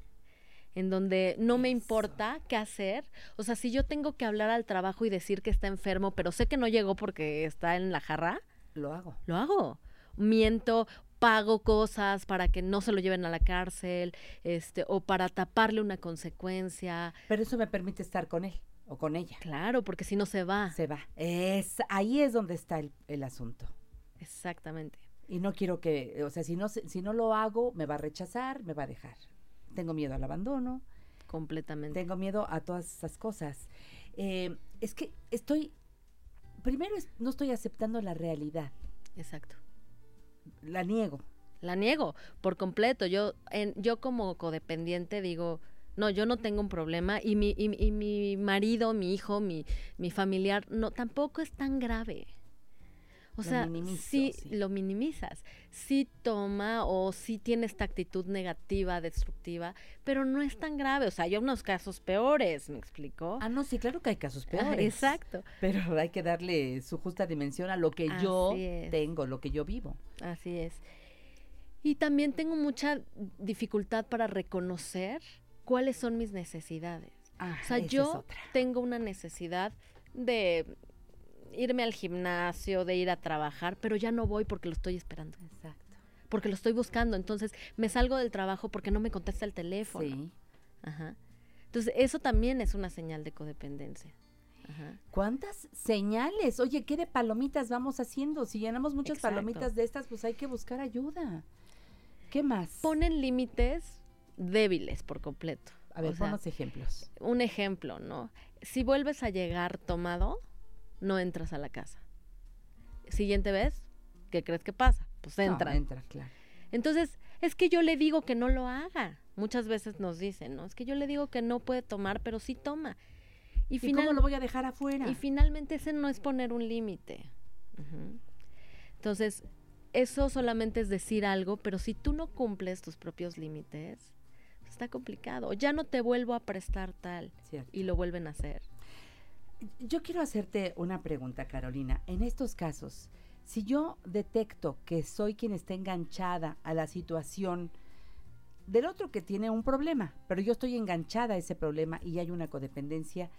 en donde no me Eso. importa qué hacer. O sea, si yo tengo que hablar al trabajo y decir que está enfermo, pero sé que no llegó porque está en la jarra, Lo hago. lo hago. Miento, pago cosas para que no se lo lleven a la cárcel, este, o para taparle una consecuencia. Pero eso me permite estar con él o con ella. Claro, porque si no se va. Se va. Es, ahí es donde está el, el asunto. Exactamente. Y no quiero que, o sea, si no, si no lo hago, me va a rechazar, me va a dejar. Tengo miedo al abandono, Completamente. tengo miedo a todas esas cosas. Eh, es que estoy, primero es- no estoy aceptando la realidad, Exacto. la niego. La niego por completo. Yo, en, yo como codependiente digo, no, yo no tengo un problema y mi, y, y mi marido, mi hijo, mi, mi familiar, no, tampoco es tan grave. O sea, minimizo, sí, sí. lo minimizas. Sí toma o sí tiene esta actitud negativa, destructiva, pero no es tan grave. O sea, hay unos casos peores, ¿me explicó? Ah, no, sí, claro que hay casos Ah, peores. exacto. Pero hay que darle su justa dimensión a lo que yo es. tengo, lo que yo vivo. Así es. Y también tengo mucha dificultad para reconocer cuáles son mis necesidades. Ah, O sea, yo tengo una necesidad de irme al gimnasio, de ir a trabajar, pero ya no voy porque lo estoy esperando, Exacto. porque lo estoy buscando. Entonces me salgo del trabajo porque no me contesta el teléfono. Sí. Ajá. Entonces eso también es una señal de codependencia. Ajá. ¿Cuántas señales? Oye, ¿qué de palomitas vamos haciendo? Si llenamos muchas Exacto. palomitas de estas, pues hay que buscar ayuda. ¿Qué más? Ponen límites débiles por completo. a ver, O sea, ponos ejemplos. un ejemplo, ¿no? Si vuelves a llegar tomado, no entras a la casa. Siguiente vez, ¿qué crees que pasa? Pues entra. No, entra, claro. Entonces, es que yo le digo que no lo haga. Muchas veces nos dicen, ¿no? Es que yo le digo que no puede tomar, pero sí toma. Y, ¿Y final- cómo lo voy a dejar afuera? y finalmente ese no es poner un límite. Entonces, eso solamente es decir algo, pero si tú no cumples tus propios límites, está complicado. Ya no te vuelvo a prestar tal Cierto. y lo vuelven a hacer. Yo quiero hacerte una pregunta, Carolina. En estos casos, si yo detecto que soy quien está enganchada a la situación del otro que tiene un problema, pero yo estoy enganchada a ese problema y hay una codependencia,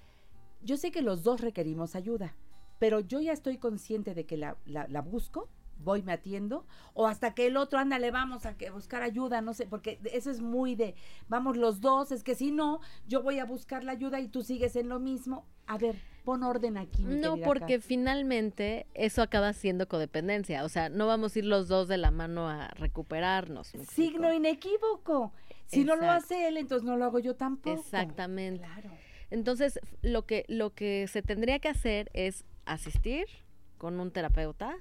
yo sé que los dos requerimos ayuda, pero yo ya estoy consciente de que la, la- la busco, voy, me atiendo, o hasta que el otro, anda, le vamos a que buscar ayuda, no sé, porque eso es muy de, vamos los dos, es que si no, yo voy a buscar la ayuda y tú sigues en lo mismo. A ver, pon orden aquí. mi No, porque Kat. finalmente eso acaba siendo codependencia. O sea, no vamos a ir los dos de la mano a recuperarnos. Signo inequívoco. Si no lo hace él, entonces no lo hago yo tampoco. Exactamente. Claro. Entonces, lo que, lo que se tendría que hacer es asistir con un terapeuta,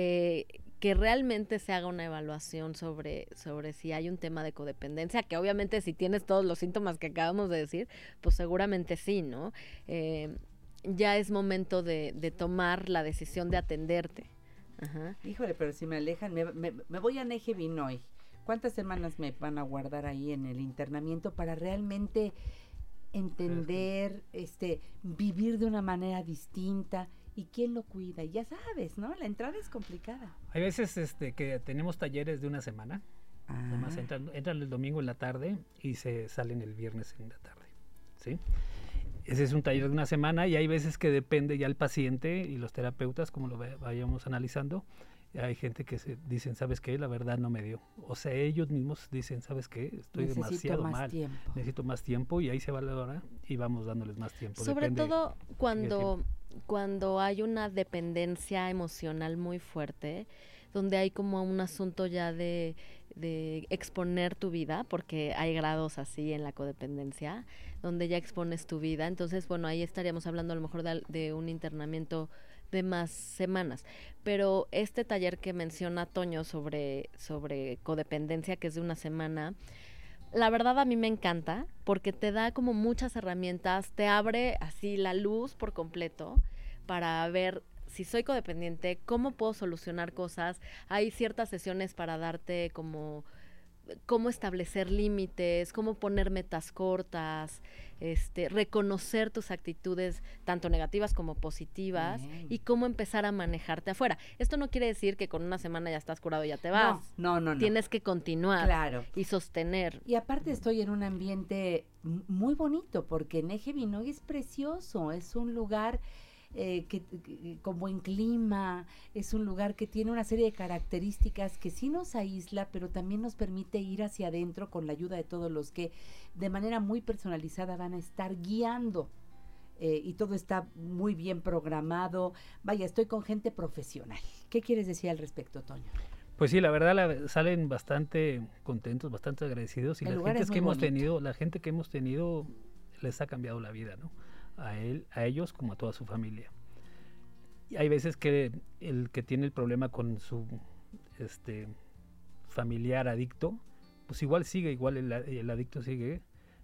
eh, que realmente se haga una evaluación sobre, sobre si hay un tema de codependencia, que obviamente si tienes todos los síntomas que acabamos de decir, pues seguramente sí, ¿no? Eh, ya es momento de, de tomar la decisión de atenderte. Ajá. Híjole, pero si me alejan, me, me- me voy a Neje Vinoy. ¿Cuántas semanas me van a guardar ahí en el internamiento para realmente entender, este, vivir de una manera distinta? ¿Y quién lo cuida? Y ya sabes, ¿no? La entrada es complicada. Hay veces este, que tenemos talleres de una semana. Nomás Ah. entran, entran el domingo en la tarde y se salen el viernes en la tarde. ¿sí? Ese es un taller de una semana y hay veces que depende ya el paciente y los terapeutas, como lo vayamos analizando. Hay gente que se dicen, ¿sabes qué? La verdad no me dio. O sea, ellos mismos dicen, ¿sabes qué? Estoy Necesito demasiado más mal. tiempo. Necesito más tiempo y ahí se valora y vamos dándoles más tiempo. Sobre Depende todo cuando, cuando hay una dependencia emocional muy fuerte, donde hay como un asunto ya de, de exponer tu vida, porque hay grados así en la codependencia, donde ya expones tu vida. Entonces, bueno, ahí estaríamos hablando a lo mejor de, de un internamiento de más semanas. Pero este taller que menciona Toño sobre, sobre codependencia, que es de una semana, la verdad a mí me encanta porque te da como muchas herramientas, te abre así la luz por completo para ver si soy codependiente, cómo puedo solucionar cosas. Hay ciertas sesiones para darte como cómo establecer límites, cómo poner metas cortas, este, reconocer tus actitudes tanto negativas como positivas Bien. y cómo empezar a manejarte afuera. Esto no quiere decir que con una semana ya estás curado y ya te vas. No, no, no. Tienes que continuar Claro. y sostener. Y aparte estoy en un ambiente muy bonito porque Neje Vinoy es precioso, es un lugar eh, que, que- con buen clima, es un lugar que tiene una serie de características que sí nos aísla, pero también nos permite ir hacia adentro con la ayuda de todos los que de manera muy personalizada van a estar guiando. eh, y todo está muy bien programado. Vaya, estoy con gente profesional. ¿Qué quieres decir al respecto, Toño? Pues sí, la verdad la- salen bastante contentos, bastante agradecidos y El gentes es que hemos tenido, la gente que hemos tenido les ha cambiado la vida, ¿no? A él, a ellos como a toda su familia. Y hay veces que el que tiene el problema con su este familiar adicto, pues igual sigue, igual el, el adicto sigue,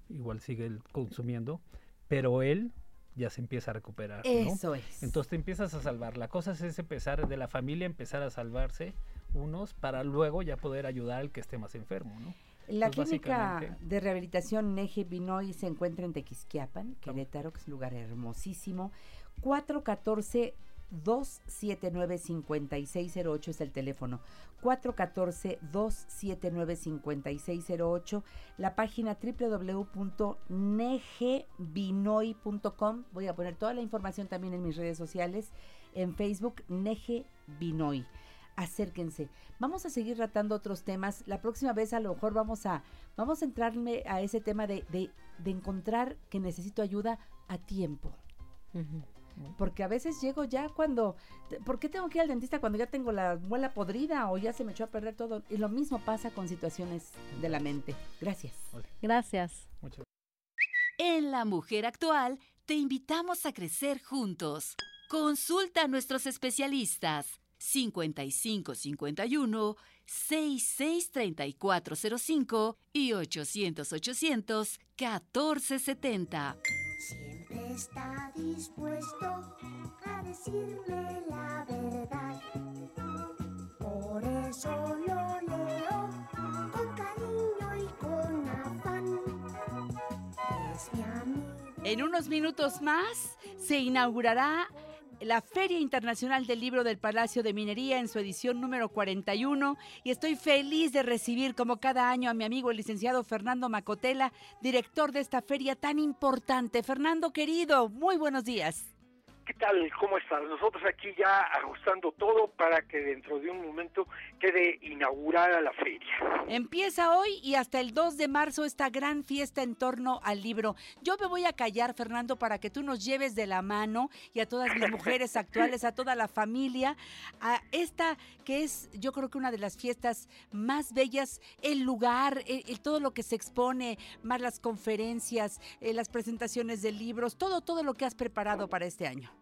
igual sigue el consumiendo, pero él ya se empieza a recuperar. ¿no? Eso es. Entonces te empiezas a salvar. La cosa es empezar de la familia, empezar a salvarse unos para luego ya poder ayudar al que esté más enfermo, ¿no? La Pues, clínica básicamente- de rehabilitación Neje Binoy se encuentra en Tequisquiapan, Querétaro, que es un lugar hermosísimo. 414 279 5608 es el teléfono. 414 279 5608 La página www.negebinoy.com. Voy a poner toda la información también en mis redes sociales. En Facebook, Neje Binoy acérquense. Vamos a seguir tratando otros temas. La próxima vez a lo mejor vamos a, vamos a entrarme a ese tema de, de, de encontrar que necesito ayuda a tiempo. Porque a veces llego ya cuando, ¿por qué tengo que ir al dentista cuando ya tengo la muela podrida o ya se me echó a perder todo? Y lo mismo pasa con situaciones de la mente. Gracias. Gracias. En La Mujer Actual te invitamos a crecer juntos. Consulta a nuestros especialistas 5551 663405 y 800 800 1470. Siempre está dispuesto a decirme la verdad. Por eso lo leo con cariño y con afán. Es mi amigo. En unos minutos más se inaugurará la Feria Internacional del Libro del Palacio de Minería en su edición número 41 y estoy feliz de recibir como cada año a mi amigo el licenciado Fernando Macotela, director de esta feria tan importante. Fernando querido, muy buenos días. ¿Qué tal? ¿Cómo estás? Nosotros aquí ya ajustando todo para que dentro de un momento quede inaugurada la feria. Empieza hoy y hasta el 2 de marzo esta gran fiesta en torno al libro. Yo me voy a callar, Fernando, para que tú nos lleves de la mano y a todas mis mujeres actuales, a toda la familia, a esta que es yo creo que una de las fiestas más bellas, el lugar, el- el- todo lo que se expone, más las conferencias, eh, las presentaciones de libros, todo, todo lo que has preparado para este año.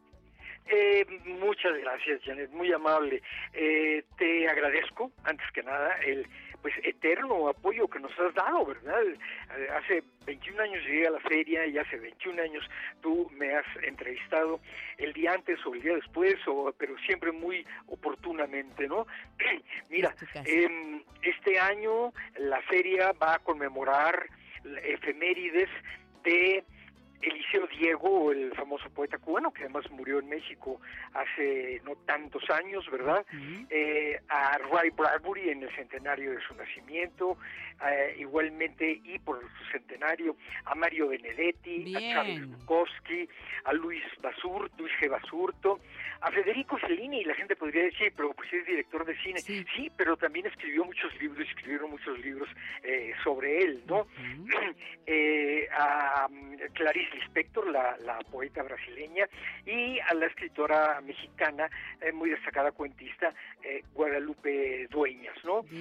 Eh, muchas gracias, Janet, muy amable. Eh, te agradezco, antes que nada, el pues eterno apoyo que nos has dado, ¿verdad? Eh, Hace 21 años llegué a la feria y hace 21 años tú me has entrevistado el día antes o el día después, o, pero siempre muy oportunamente, ¿no? Mira, em, este año la feria va a conmemorar efemérides de Eliseo Diego, el famoso poeta cubano, que además murió en México hace no tantos años, ¿verdad? Eh, a Ray Bradbury en el centenario de su nacimiento, eh, igualmente y por su centenario a Mario Benedetti, Bien. a Charles Bukowski, a Luis Basurto, Luis G. Basurto, a Federico Fellini, y la gente podría decir, pero pues es director de cine. Sí, pero también escribió muchos libros, escribieron muchos libros eh, sobre él, ¿no? Eh, a mm, Clarice Lispector, la, la poeta brasileña, y a la escritora mexicana, eh, muy destacada cuentista, eh, Guadalupe Dueñas, ¿no?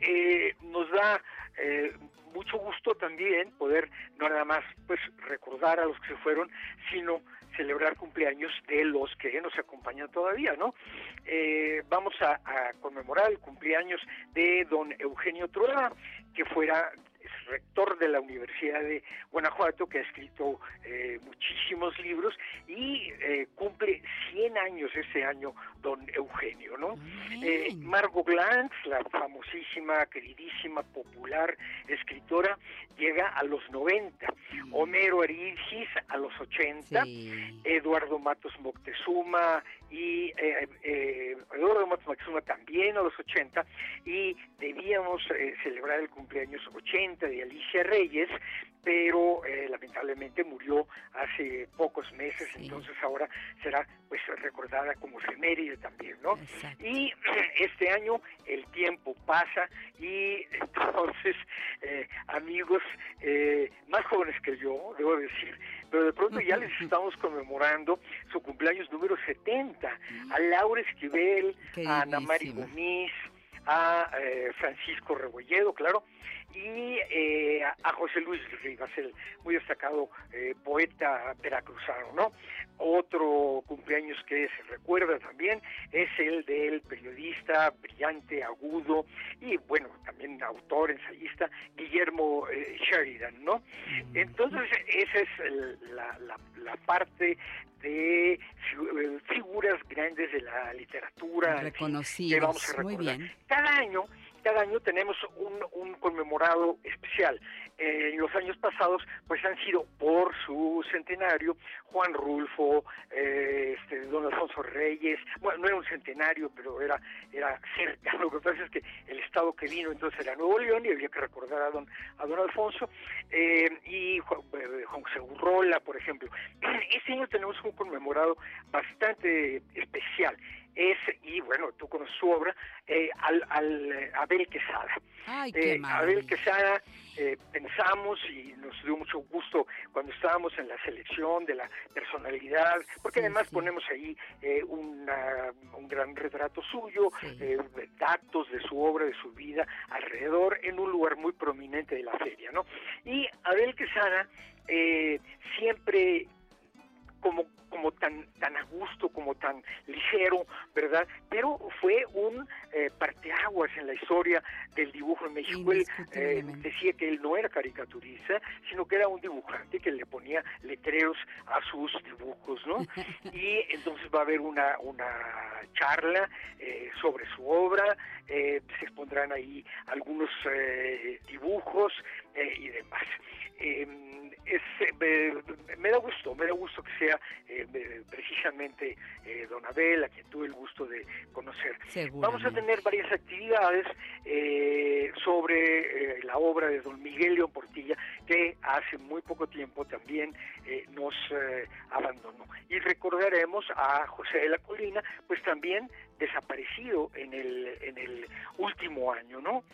Eh, nos da eh, mucho gusto también poder no nada más pues recordar a los que se fueron, sino celebrar cumpleaños de los que nos acompañan todavía, ¿no? Eh, vamos a, a conmemorar el cumpleaños de don Eugenio Trueba, que fuera rector de la Universidad de Guanajuato, que ha escrito eh, muchísimos libros y eh, cumple 100 años este año don Eugenio, ¿no? Eh, Margot Glantz, la famosísima, queridísima, popular escritora, llega a los 90. Homero Arigis a los 80. Eduardo Matos Moctezuma y eh, Eduardo Matos Moctezuma también a los 80 y debíamos celebrar el cumpleaños 80 de Alicia Reyes, pero eh, lamentablemente murió hace pocos meses, entonces ahora será pues recordada como efeméride también, ¿no? Y este año el tiempo pasa y entonces eh, amigos eh, más jóvenes que yo, debo decir, pero de pronto ya les estamos conmemorando su cumpleaños número 70, a Laura Esquivel, a Ana Mari Gomis, a eh, Francisco Rebolledo, claro, y eh, a- José Luis Rivas, el muy destacado eh, poeta veracruzano, ¿no? Otro cumpleaños que se recuerda también es el del periodista brillante, agudo y, bueno, también autor, ensayista, Guillermo eh, Sheridan, ¿no? Entonces, esa es el- la, la- la parte de eh, figuras grandes de la literatura en fin, que vamos a Reconocidos. Muy bien. Cada año, cada año tenemos un, un conmemorado especial. Eh, en los años pasados, pues han sido por su centenario Juan Rulfo, eh, este, don Alfonso Reyes. Bueno, no era un centenario, pero era era cerca. Lo que pasa es que el estado que vino entonces era Nuevo León y había que recordar a don a don Alfonso eh, y Juan, eh, Juan José Urrola, por ejemplo. Este año tenemos un conmemorado bastante especial es, y bueno, tú conoces su obra, eh, al, al Abel Quesada. Ay, qué Eh. Abel Quesada, eh, pensamos y nos dio mucho gusto cuando estábamos en la selección de la personalidad, porque además ponemos ahí eh, una- un gran retrato suyo, eh, datos de su obra, de su vida alrededor, en un lugar muy prominente de la feria, ¿no? Y Abel Quesada eh, siempre como como tan tan a gusto, como tan ligero, ¿verdad? Pero fue un eh, parteaguas en la historia del dibujo en México. Él eh, decía que él no era caricaturista, sino que era un dibujante que le ponía letreros a sus dibujos, ¿no? y entonces va a haber una, una charla eh, sobre su obra, eh, se expondrán ahí algunos eh, dibujos y demás. Es, me, me da gusto, me da gusto que sea eh, precisamente eh, Don Abel, a quien tuve el gusto de conocer. Vamos a tener varias actividades eh, sobre eh, la obra de Don Miguel León Portilla, que hace muy poco tiempo también eh, nos abandonó. Y recordaremos a José de la Colina, pues también desaparecido en el, en el último año, ¿no?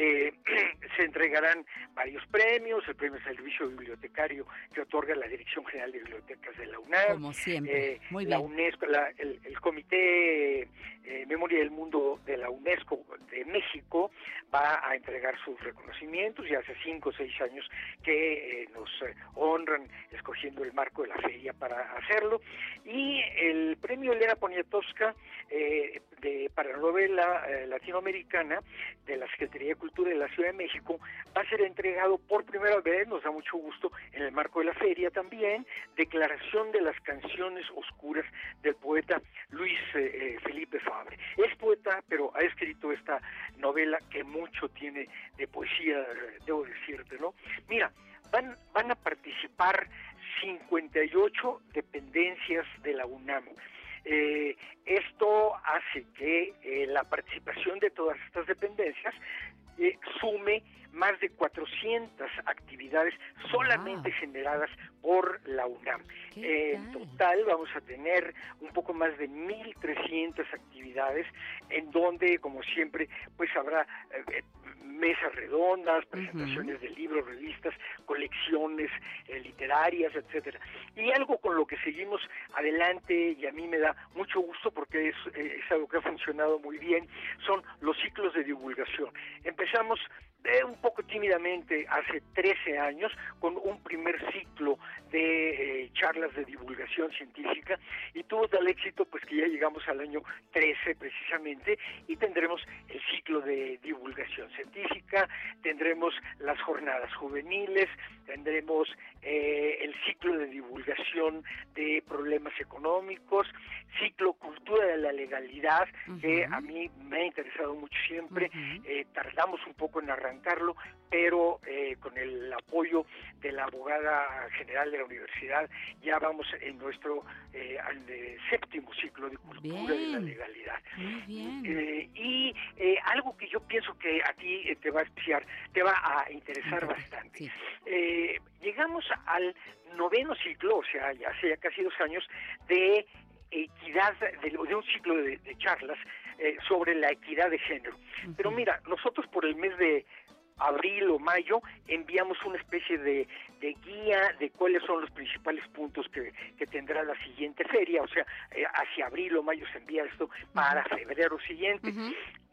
Eh, se entregarán varios premios, el premio Servicio Bibliotecario que otorga la Dirección General de Bibliotecas de la UNAM, Como siempre. eh, Muy la bien. UNESCO, la- el, el Comité eh, Memoria del Mundo de la UNESCO de México va a entregar sus reconocimientos, ya hace cinco o seis años que eh, nos honran escogiendo el marco de la feria para hacerlo, y el premio Elena Poniatowska de, para novela latinoamericana de la Secretaría de Cultura de la Ciudad de México va a ser entregado por primera vez, nos da mucho gusto, en el marco de la feria también, declaración de las canciones oscuras del poeta Luis eh, eh, Felipe Fabre. Es poeta, pero ha escrito esta novela que mucho tiene de poesía, eh, debo decirte, ¿no? Mira, van, van a participar 58 dependencias de la UNAM. Esto hace que la participación de todas estas dependencias eh, sume más de 400 actividades solamente generadas por la UNAM. en total vamos a tener un poco más de 1.300 actividades en donde, como siempre, pues habrá eh, mesas redondas, presentaciones de libros, revistas, colecciones eh, literarias, etcétera. Y algo con lo que seguimos adelante y a mí me da mucho gusto porque es, eh, es algo que ha funcionado muy bien, son los ciclos de divulgación. Empezamos eh, un poco tímidamente hace 13 años con un primer ciclo de eh, charlas de divulgación científica y tuvo tal éxito pues que ya llegamos al año 13 precisamente y tendremos el ciclo de divulgación científica, tendremos las jornadas juveniles, tendremos eh, el ciclo de divulgación de problemas económicos, ciclo cultura de la legalidad, que a mí me ha interesado mucho siempre, eh, tardamos un poco en arrancarlo, pero eh, con el apoyo de la abogada general de la universidad ya vamos en nuestro eh, eh, séptimo ciclo de cultura de la legalidad. Eh, y algo que yo pienso que a ti te va a especiar, te va a interesar bastante. Llegamos al noveno ciclo, o sea, ya hace ya casi dos años, de equidad, de, de un ciclo de, de charlas eh, sobre la equidad de género. Pero mira, nosotros por el mes de abril o mayo enviamos una especie de, de guía de cuáles son los principales puntos que, que tendrá la siguiente feria, o sea, eh, hacia abril o mayo se envía esto para febrero siguiente.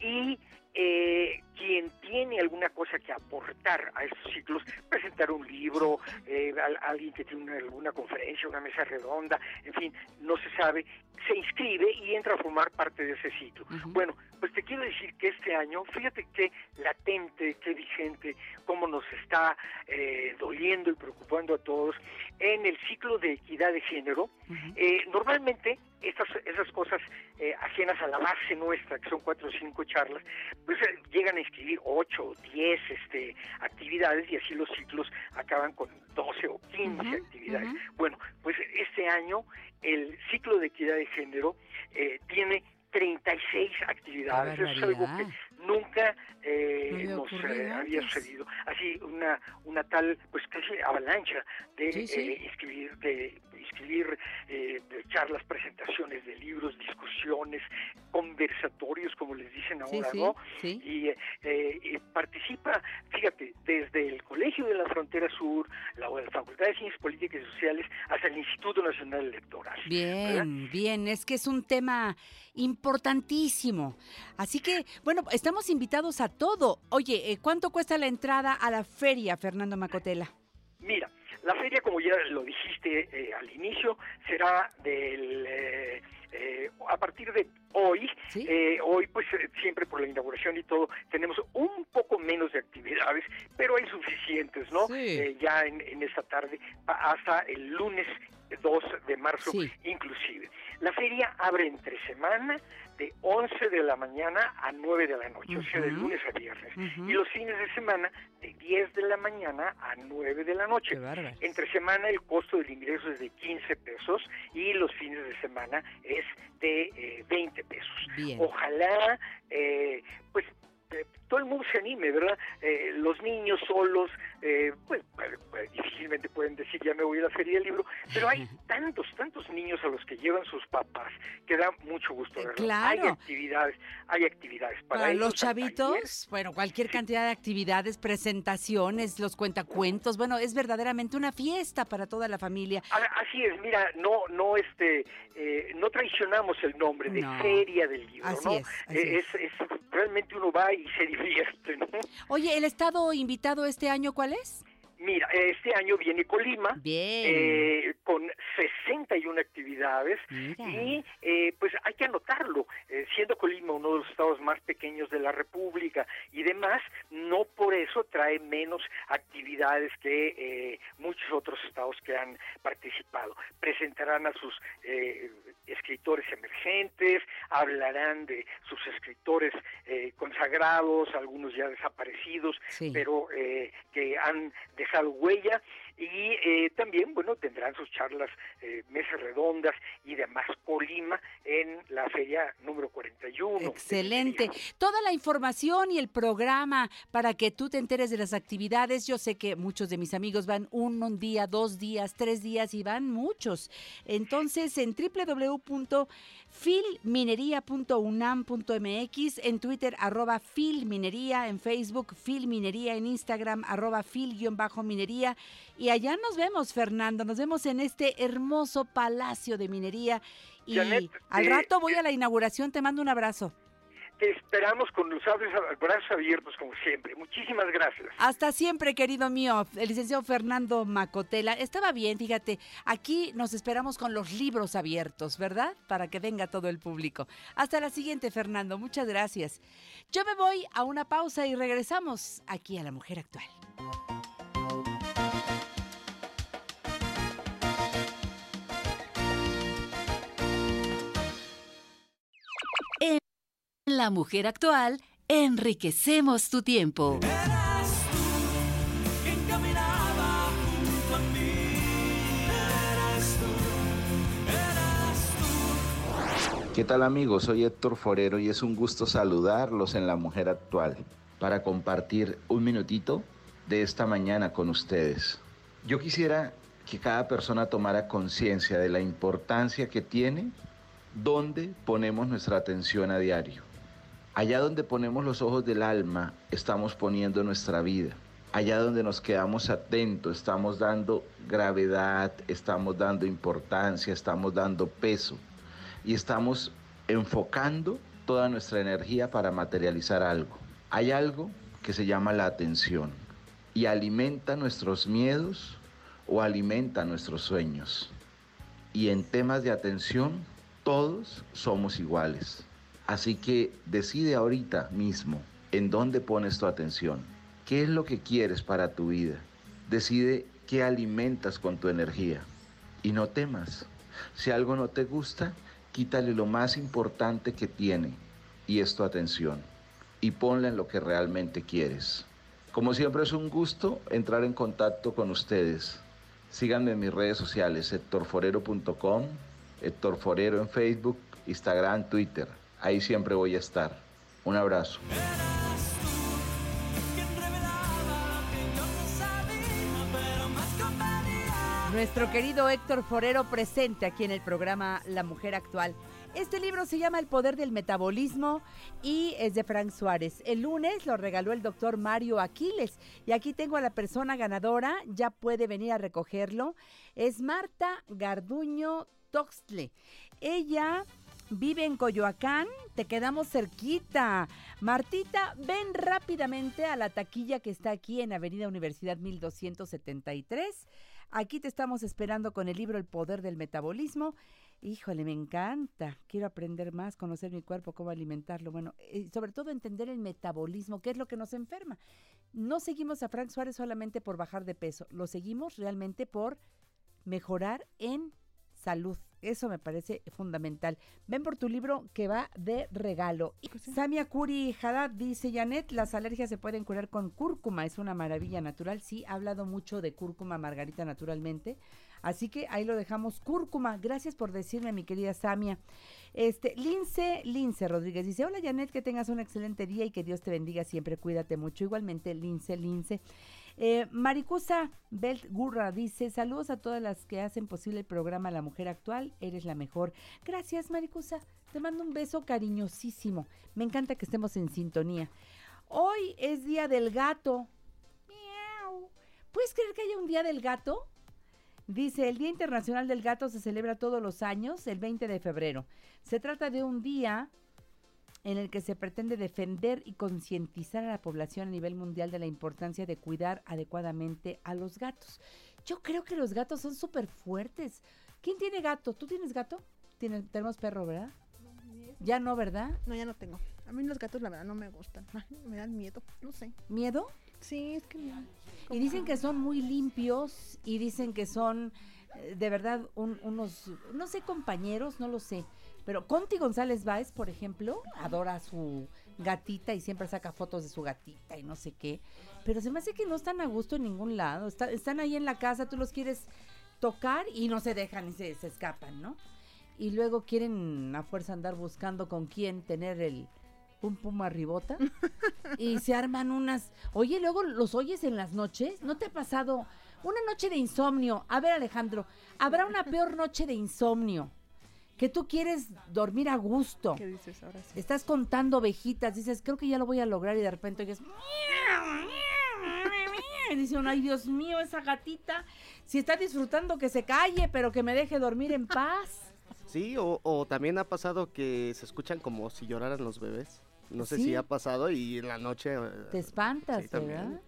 Y eh, quien tiene alguna cosa que aportar a estos ciclos, presentar un libro, eh, al- alguien que tiene una- alguna conferencia, una mesa redonda, en fin, no se sabe, se inscribe y entra a formar parte de ese ciclo. Bueno, pues te quiero decir que este año, fíjate qué latente, qué vigente, cómo nos está eh, doliendo y preocupando a todos, en el ciclo de equidad de género, eh, normalmente estas, esas cosas eh, ajenas a la base nuestra, que son cuatro o cinco charlas, pues eh, llegan a inscribir ocho o diez este, actividades y así los ciclos acaban con 12 o 15 actividades. Bueno, pues este año el ciclo de equidad de género eh, tiene 36 actividades. Eso es algo que nunca eh, nos eh, había sucedido. Así una una tal pues casi avalancha de Sí, sí. eh, inscribir de inscribir eh, de charlas, presentaciones de libros, discusiones, conversatorios como les dicen ahora, sí, ¿no? Y, eh, eh, participa, fíjate, desde el Colegio de la Frontera Sur, la, la Facultad de Ciencias Políticas y Sociales, hasta el Instituto Nacional Electoral. ¿verdad? Bien, bien, es que es un tema importantísimo. Así que, bueno, estamos invitados a todo. Oye, eh, ¿cuánto cuesta la entrada a la feria, Fernando Macotela? Mira, la feria, como ya lo dijiste eh, al inicio, será del eh, eh, a partir de hoy. eh, hoy, pues eh, siempre por la inauguración y todo, tenemos un poco menos de actividades, pero hay suficientes, ¿no? Ya en, en esta tarde hasta el lunes 2 de marzo, inclusive. La feria abre entre semana de 11 de la mañana a 9 de la noche, o sea, de lunes a viernes. Ujú. Y los fines de semana de 10 de la mañana a 9 de la noche. Entre semana el costo del ingreso es de 15 pesos y los fines de semana es de eh, 20 pesos. Bien. Ojalá, eh, pues, eh, todo el mundo se anime, ¿verdad? Eh, los niños solos, eh, pues, eh, eh, difícil difícilmente pueden decir ya me voy a la feria del libro, pero hay tantos, tantos niños a los que llevan sus papás que da mucho gusto verlo. Hay claro. actividades, hay actividades para, Para ellos, los hay talleres. chavitos, bueno, cualquier cantidad de actividades, presentaciones, los cuentacuentos, bueno, es verdaderamente una fiesta para toda la familia. Así es, mira, no, no, este, eh, no traicionamos el nombre de No. feria del libro, Así ¿no? es, así Eh, es, es- realmente uno va y se divierte, ¿no? Oye, ¿el estado invitado este año cuál es? Mira, este año viene Colima. Bien. eh, con 61 actividades y eh, pues hay que anotarlo, eh, siendo Colima uno de los estados más pequeños de la República y demás, no por eso trae menos actividades que eh, muchos otros estados que han participado. Presentarán a sus eh, escritores emergentes, hablarán de sus escritores eh, consagrados, algunos ya desaparecidos, Sí. pero eh, que han dejado huella y eh, también, bueno, tendrán sus charlas, eh, mesas redondas y demás. Colima en la feria número 41. Excelente. Toda la información y el programa para que tú te enteres de las actividades. Yo sé que muchos de mis amigos van un, un día, dos días, tres días y van muchos. Entonces, en www.filminería.unam.mx, en Twitter, arroba filminería, en Facebook, filminería, en Instagram, arroba fil-minería. Y allá nos vemos, Fernando. Nos vemos en este hermoso palacio de minería. Y Janet, al eh, rato voy a la inauguración. Te mando un abrazo. Te esperamos con los brazos abiertos como siempre. Muchísimas gracias. Hasta siempre, querido mío, el licenciado Fernando Macotela. Estaba bien, fíjate, aquí nos esperamos con los libros abiertos, ¿verdad? Para que venga todo el público. Hasta la siguiente, Fernando, muchas gracias. Yo me voy a una pausa y regresamos aquí a La Mujer Actual. La Mujer Actual, enriquecemos tu tiempo. quien caminaba junto a mí. Eras tú, eras tú. ¿Qué tal amigos? Soy Héctor Forero y es un gusto saludarlos en La Mujer Actual para compartir un minutito de esta mañana con ustedes. Yo quisiera que cada persona tomara conciencia de la importancia que tiene donde ponemos nuestra atención a diario. Allá donde ponemos los ojos del alma, estamos poniendo nuestra vida. Allá donde nos quedamos atentos, estamos dando gravedad, estamos dando importancia, estamos dando peso y estamos enfocando toda nuestra energía para materializar algo. Hay algo que se llama la atención y alimenta nuestros miedos o alimenta nuestros sueños. Y en temas de atención, todos somos iguales. Así que decide ahorita mismo en dónde pones tu atención. ¿Qué es lo que quieres para tu vida? Decide qué alimentas con tu energía. Y no temas. Si algo no te gusta, quítale lo más importante que tiene, y es tu atención. Y ponla en lo que realmente quieres. Como siempre es un gusto entrar en contacto con ustedes. Síganme en mis redes sociales, hectorforero.com, Héctor Forero en Facebook, Instagram, Twitter. Ahí siempre voy a estar. Un abrazo. Nuestro querido Héctor Forero presente aquí en el programa La Mujer Actual. Este libro se llama El Poder del Metabolismo y es de Frank Suárez. El lunes lo regaló el doctor Mario Aquiles y aquí tengo a la persona ganadora, ya puede venir a recogerlo. Es Marta Garduño Toxtle. Ella vive en Coyoacán, te quedamos cerquita. Martita, ven rápidamente a la taquilla que está aquí en Avenida Universidad 1273. Aquí te estamos esperando con el libro El Poder del Metabolismo. Híjole, me encanta. Quiero aprender más, conocer mi cuerpo, cómo alimentarlo. Bueno, y sobre todo entender el metabolismo, qué es lo que nos enferma. No seguimos a Frank Suárez solamente por bajar de peso, lo seguimos realmente por mejorar en salud. Eso me parece fundamental. Ven por tu libro que va de regalo. Y Samia Curi Haddad dice, Janet, las alergias se pueden curar con cúrcuma. Es una maravilla natural. Sí, ha hablado mucho de cúrcuma, Margarita, naturalmente. Así que ahí lo dejamos. Cúrcuma. Gracias por decirme, mi querida Samia. Este, Lince, Lince Rodríguez dice, hola Janet, que tengas un excelente día y que Dios te bendiga siempre. Cuídate mucho. Igualmente, Lince, Lince. Eh, Maricusa Belt Gurra dice, saludos a todas las que hacen posible el programa La Mujer Actual, eres la mejor. Gracias, Maricusa. Te mando un beso cariñosísimo. Me encanta que estemos en sintonía. Hoy es Día del Gato. Miau. ¿Puedes creer que haya un Día del Gato? Dice, el Día Internacional del Gato se celebra todos los años, el 20 de febrero. Se trata de un día en el que se pretende defender y concientizar a la población a nivel mundial de la importancia de cuidar adecuadamente a los gatos. Yo creo que los gatos son súper fuertes. ¿Quién tiene gato? ¿Tú tienes gato? Tiene- tenemos perro, ¿verdad? Ya no, ¿verdad? No, ya no tengo. A mí los gatos la verdad no me gustan. Me dan miedo, no sé. ¿Miedo? Sí, es que no. Y dicen que son muy limpios y dicen que son eh, de verdad un- unos, no sé, compañeros, no lo sé. Pero Conti González Báez, por ejemplo, adora a su gatita y siempre saca fotos de su gatita y no sé qué. Pero se me hace que no están a gusto en ningún lado. Está- están ahí en la casa, tú los quieres tocar y no se dejan y se, se escapan, ¿no? Y luego quieren a fuerza andar buscando con quién tener el pum pum arribota. y se arman unas... Oye, luego los oyes en las noches. ¿No te ha pasado una noche de insomnio? A ver, Alejandro, ¿habrá una peor noche de insomnio? Que tú quieres dormir a gusto. ¿Qué dices ahora sí? Estás contando ovejitas, dices, creo que ya lo voy a lograr y de repente oyes... Y dice uno, ay Dios mío, esa gatita, si está disfrutando que se calle, pero que me deje dormir en paz. Sí, o, o también ha pasado que se escuchan como si lloraran los bebés. No sé Sí. si ha pasado y en la noche... Te espantas, sí, también.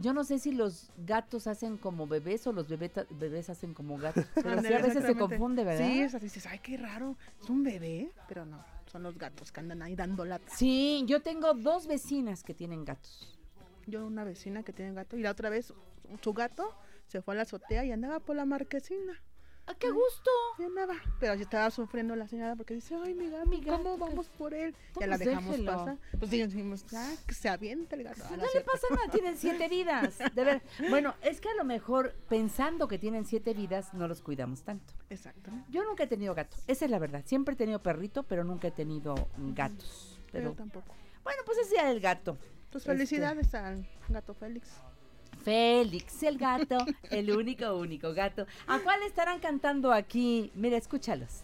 Yo no sé si los gatos hacen como bebés o los bebeta- bebés hacen como gatos. Pero sí, Ándale, a veces se confunde, ¿verdad? Sí, es así, dices, ay, qué raro. Es un bebé, pero no, son los gatos que andan ahí dando lata. Sí, yo tengo dos vecinas que tienen gatos. Yo una vecina que tiene gato y la otra vez su gato se fue a la azotea y andaba por la marquesina. ¡A qué gusto! Y andaba, pero sí estaba sufriendo la señora porque dice, ay, mi gato, ¿cómo vamos por él? Ya la dejamos déjelo. pasar. Pues sí, decimos, ah, que se avienta el gato. Ah, No le pasa nada, tienen siete vidas. De ver, bueno, es que a lo mejor pensando que tienen siete vidas no los cuidamos tanto. Exacto. Yo nunca he tenido gato, esa es la verdad. Siempre he tenido perrito, pero nunca he tenido gatos. Pero Pero tampoco. bueno, pues es día del gato. Pues Este, felicidades al gato Félix. Félix, el gato, el único, único gato. ¿A cuál estarán cantando aquí? Mira, escúchalos.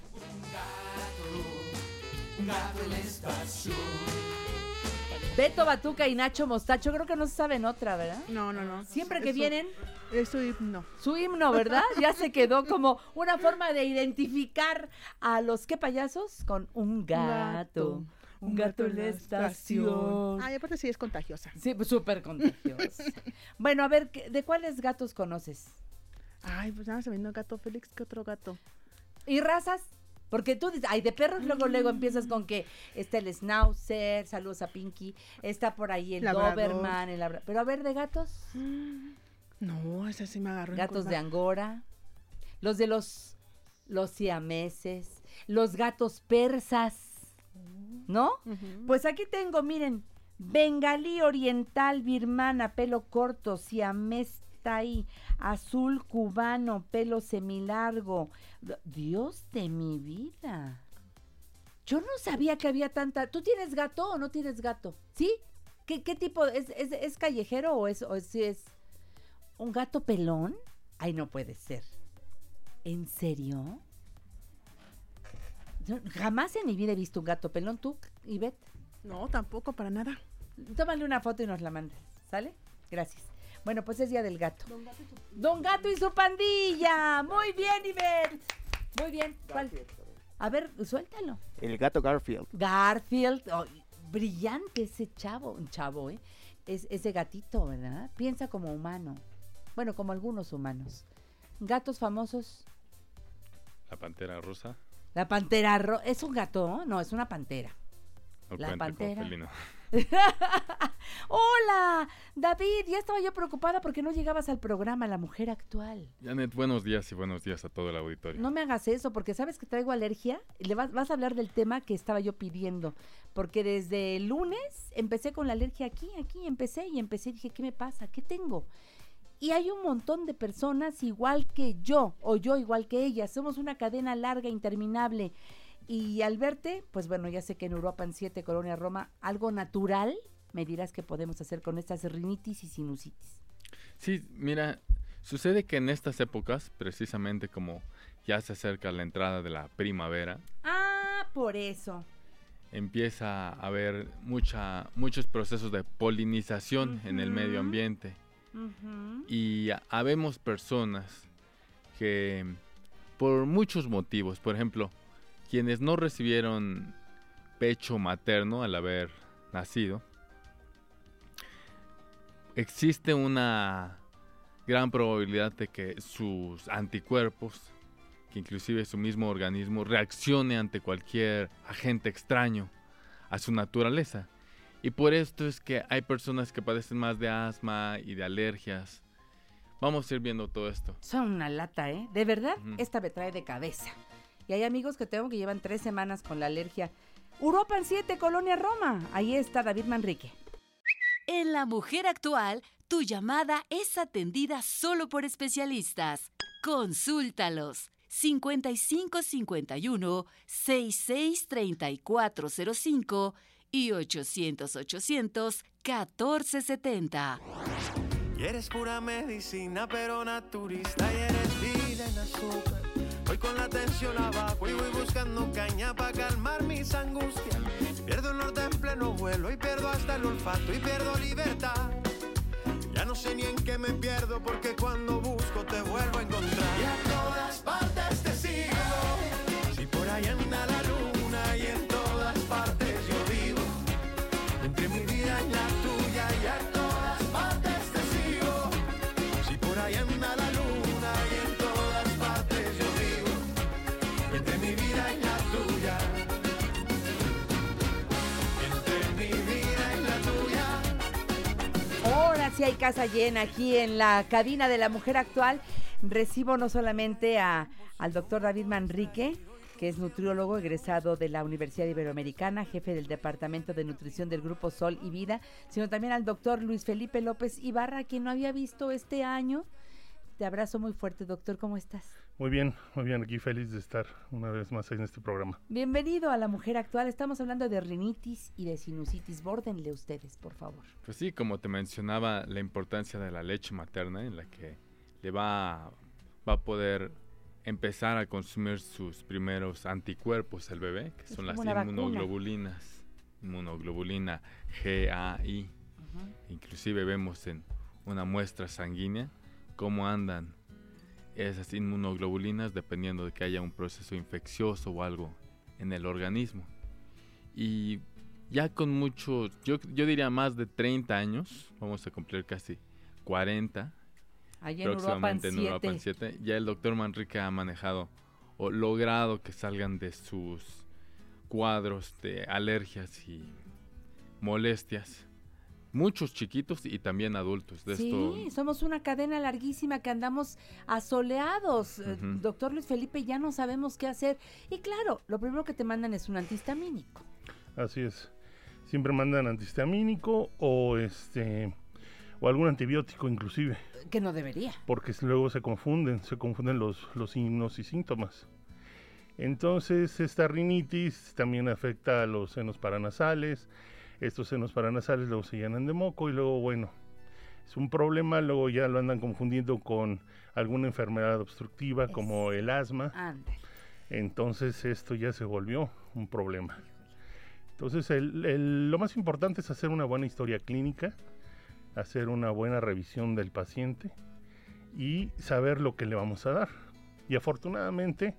gato en la estación. Beto Batuca y Nacho Mostacho, creo que no se saben otra, ¿verdad? No, no, no. Siempre que vienen, Es su himno. su himno, ¿verdad? Ya se quedó como una forma de identificar a los qué payasos con un gato. Un gato en la estación. Ay, aparte sí es contagiosa. Sí, pues súper contagiosa. bueno, a ver, ¿qué- ¿de cuáles gatos conoces? Ay, pues nada, se vino gato Félix, ¿qué otro gato? ¿Y razas? Porque tú dices, ay, de perros, luego, luego empiezas con que está el Schnauzer, saludos a Pinky, está por ahí el Labrador. Doberman, el labra- Pero a ver, de gatos, No, ese sí me agarró. gatos de. Angora, los de los, los siameses, los gatos persas, ¿no? Pues aquí tengo, miren, bengalí oriental birmana, pelo corto, siamés ahí, azul cubano, pelo semilargo. Dios de mi vida. Yo no sabía que había tanta. ¿Tú tienes gato o no tienes gato? ¿Sí? ¿Qué, qué tipo? ¿Es, es, es callejero o es, o es un gato pelón? Ay, no puede ser. ¿En serio? Jamás en mi vida he visto un gato pelón. ¿Tú, Ivette? No, tampoco, para nada. Tómale una foto y nos la mandas, ¿sale? Gracias. Bueno, pues es Día del Gato. Don Gato y su pandilla. Muy bien, Ivette. Muy bien. ¿Cuál? A ver, suéltalo. El gato Garfield. Garfield. oh, brillante ese chavo. Un chavo, ¿eh? Es ese gatito, ¿verdad? Piensa como humano. Bueno, como algunos humanos. Gatos famosos. La pantera rosa. La pantera ro- ¿Es un gato? No, es una pantera. La pantera. Hola, David. Ya estaba yo preocupada porque no llegabas al programa La Mujer Actual. Janet, buenos días y buenos días a todo el auditorio. No me hagas eso porque sabes que traigo alergia. Le vas, vas a hablar del tema que estaba yo pidiendo. Porque desde el lunes empecé con la alergia aquí, aquí, empecé y empecé y dije, ¿qué me pasa? ¿Qué tengo? Y hay un montón de personas igual que yo o yo igual que ella. Somos una cadena larga, interminable. Y al verte, pues bueno, ya sé que en Europa, en 7, Colonia Roma, algo natural, me dirás que podemos hacer con estas rinitis y sinusitis. Sí, mira, sucede que en estas épocas, precisamente como ya se acerca la entrada de la primavera, Ah, por eso. empieza a haber mucha, muchos procesos de polinización en el medio Ujú. Y ha- habemos personas que por muchos motivos, por ejemplo, quienes no recibieron pecho materno al haber nacido, existe una gran probabilidad de que sus anticuerpos, que inclusive su mismo organismo, reaccione ante cualquier agente extraño a su naturaleza. Y por esto es que hay personas que padecen más de asma y de alergias. Vamos a ir viendo todo esto. Son una lata, ¿eh? De verdad, esta me trae de cabeza. Y hay amigos que tengo que llevan tres semanas con la alergia. Europa en 7, Colonia Roma. Ahí está David Manrique. En La Mujer Actual, tu llamada es atendida solo por especialistas. Consúltalos. 5551 663405 y 800 800 1470. Y eres pura medicina, pero naturista. Y eres vida en azúcar. Voy con la tensión abajo y voy buscando caña para calmar mis angustias. Pierdo el norte en pleno vuelo y pierdo hasta el olfato y pierdo libertad. Ya no sé ni en qué me pierdo porque cuando busco te vuelvo a encontrar. Y a todas partes Sí hay casa llena aquí en la cabina de la mujer actual. Recibo no solamente a, al doctor David Manrique, que es nutriólogo egresado de la Universidad Iberoamericana, jefe del Departamento de Nutrición del Grupo Sol y Vida, sino también al doctor Luis Felipe López Ibarra, quien no había visto este año. Te abrazo muy fuerte, doctor, ¿cómo estás? Muy bien, muy bien, aquí feliz de estar una vez más en este programa. Bienvenido a la mujer actual. Estamos hablando de rinitis y de sinusitis. Bórdenle ustedes, por favor. Pues sí, como te mencionaba, la importancia de la leche materna en la que le va a, va a poder empezar a consumir sus primeros anticuerpos el bebé, que Es son las inmunoglobulinas, inmunoglobulina GAI. Inclusive vemos en una muestra sanguínea cómo andan esas inmunoglobulinas dependiendo de que haya un proceso infeccioso o algo en el organismo. Y ya con muchos, yo, yo diría más de 30 años, vamos a cumplir casi 40 Allá en próximamente en Uruapan Uruapan 7, ya el doctor Manrique ha manejado o logrado que salgan de sus cuadros de alergias y molestias. Muchos chiquitos y también adultos. De esto Sí, somos una cadena larguísima que andamos asoleados. Eh. Doctor Luis Felipe, ya no sabemos qué hacer. Y claro, lo primero que te mandan es un antihistamínico. Así es. Siempre mandan antihistamínico o este o algún antibiótico inclusive, Que no debería. porque luego se confunden, se confunden los, los signos y síntomas. Entonces, esta rinitis también afecta a los senos paranasales. Estos senos paranasales luego se llenan de moco y luego, bueno, es un problema. Luego ya lo andan confundiendo con alguna enfermedad obstructiva como el asma. Ande. Entonces, esto ya se volvió un problema. Entonces, el- el- lo más importante es hacer una buena historia clínica, hacer una buena revisión del paciente y saber lo que le vamos a dar. Y afortunadamente,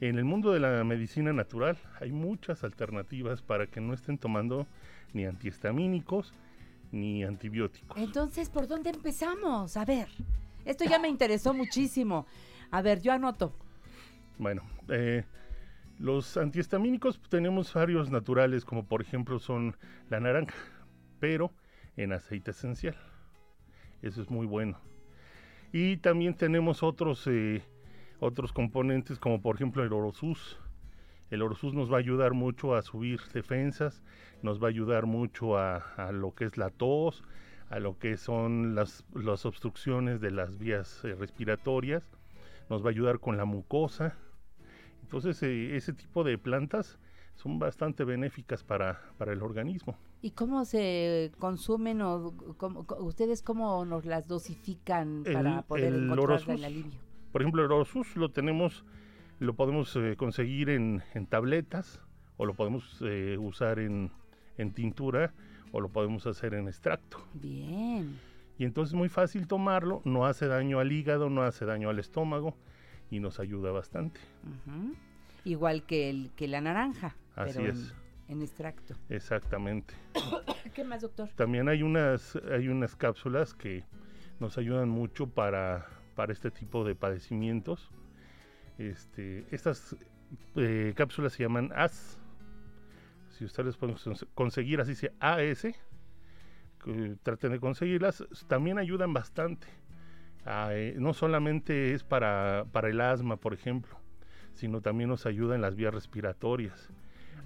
en el mundo de la medicina natural hay muchas alternativas para que no estén tomando ni antihistamínicos ni antibióticos. Entonces, ¿por dónde empezamos? A ver, esto ya me interesó muchísimo. A ver, yo anoto. Bueno, eh, los antihistamínicos pues, tenemos varios naturales, como por ejemplo son la naranja, pero en aceite esencial. Eso es muy bueno. Y también tenemos otros, eh, otros componentes, como por ejemplo el orosus. El orosus nos va a ayudar mucho a subir defensas, nos va a ayudar mucho a, a lo que es la tos, a lo que son las, las obstrucciones de las vías eh, respiratorias, nos va a ayudar con la mucosa. Entonces, eh, ese tipo de plantas son bastante benéficas para, para el organismo. ¿Y cómo se consumen o cómo- ustedes cómo nos las dosifican para poder encontrar el alivio? Por ejemplo, el Orosus lo tenemos, lo podemos eh, conseguir en, en tabletas o lo podemos eh, usar en, en tintura o lo podemos hacer en extracto. Bien. Y entonces es muy fácil tomarlo, no hace daño al hígado, no hace daño al estómago y nos ayuda bastante. Igual que, el, que la naranja, Así pero es. En, en extracto. Exactamente. ¿Qué más, doctor? También hay unas, hay unas cápsulas que nos ayudan mucho para, para este tipo de padecimientos. Este, estas eh, cápsulas se llaman AS. Si ustedes pueden cons- conseguir así se AS, que traten de conseguirlas, también ayudan bastante. Eh, no solamente es para, para el asma, por ejemplo, sino también nos ayuda en las vías respiratorias.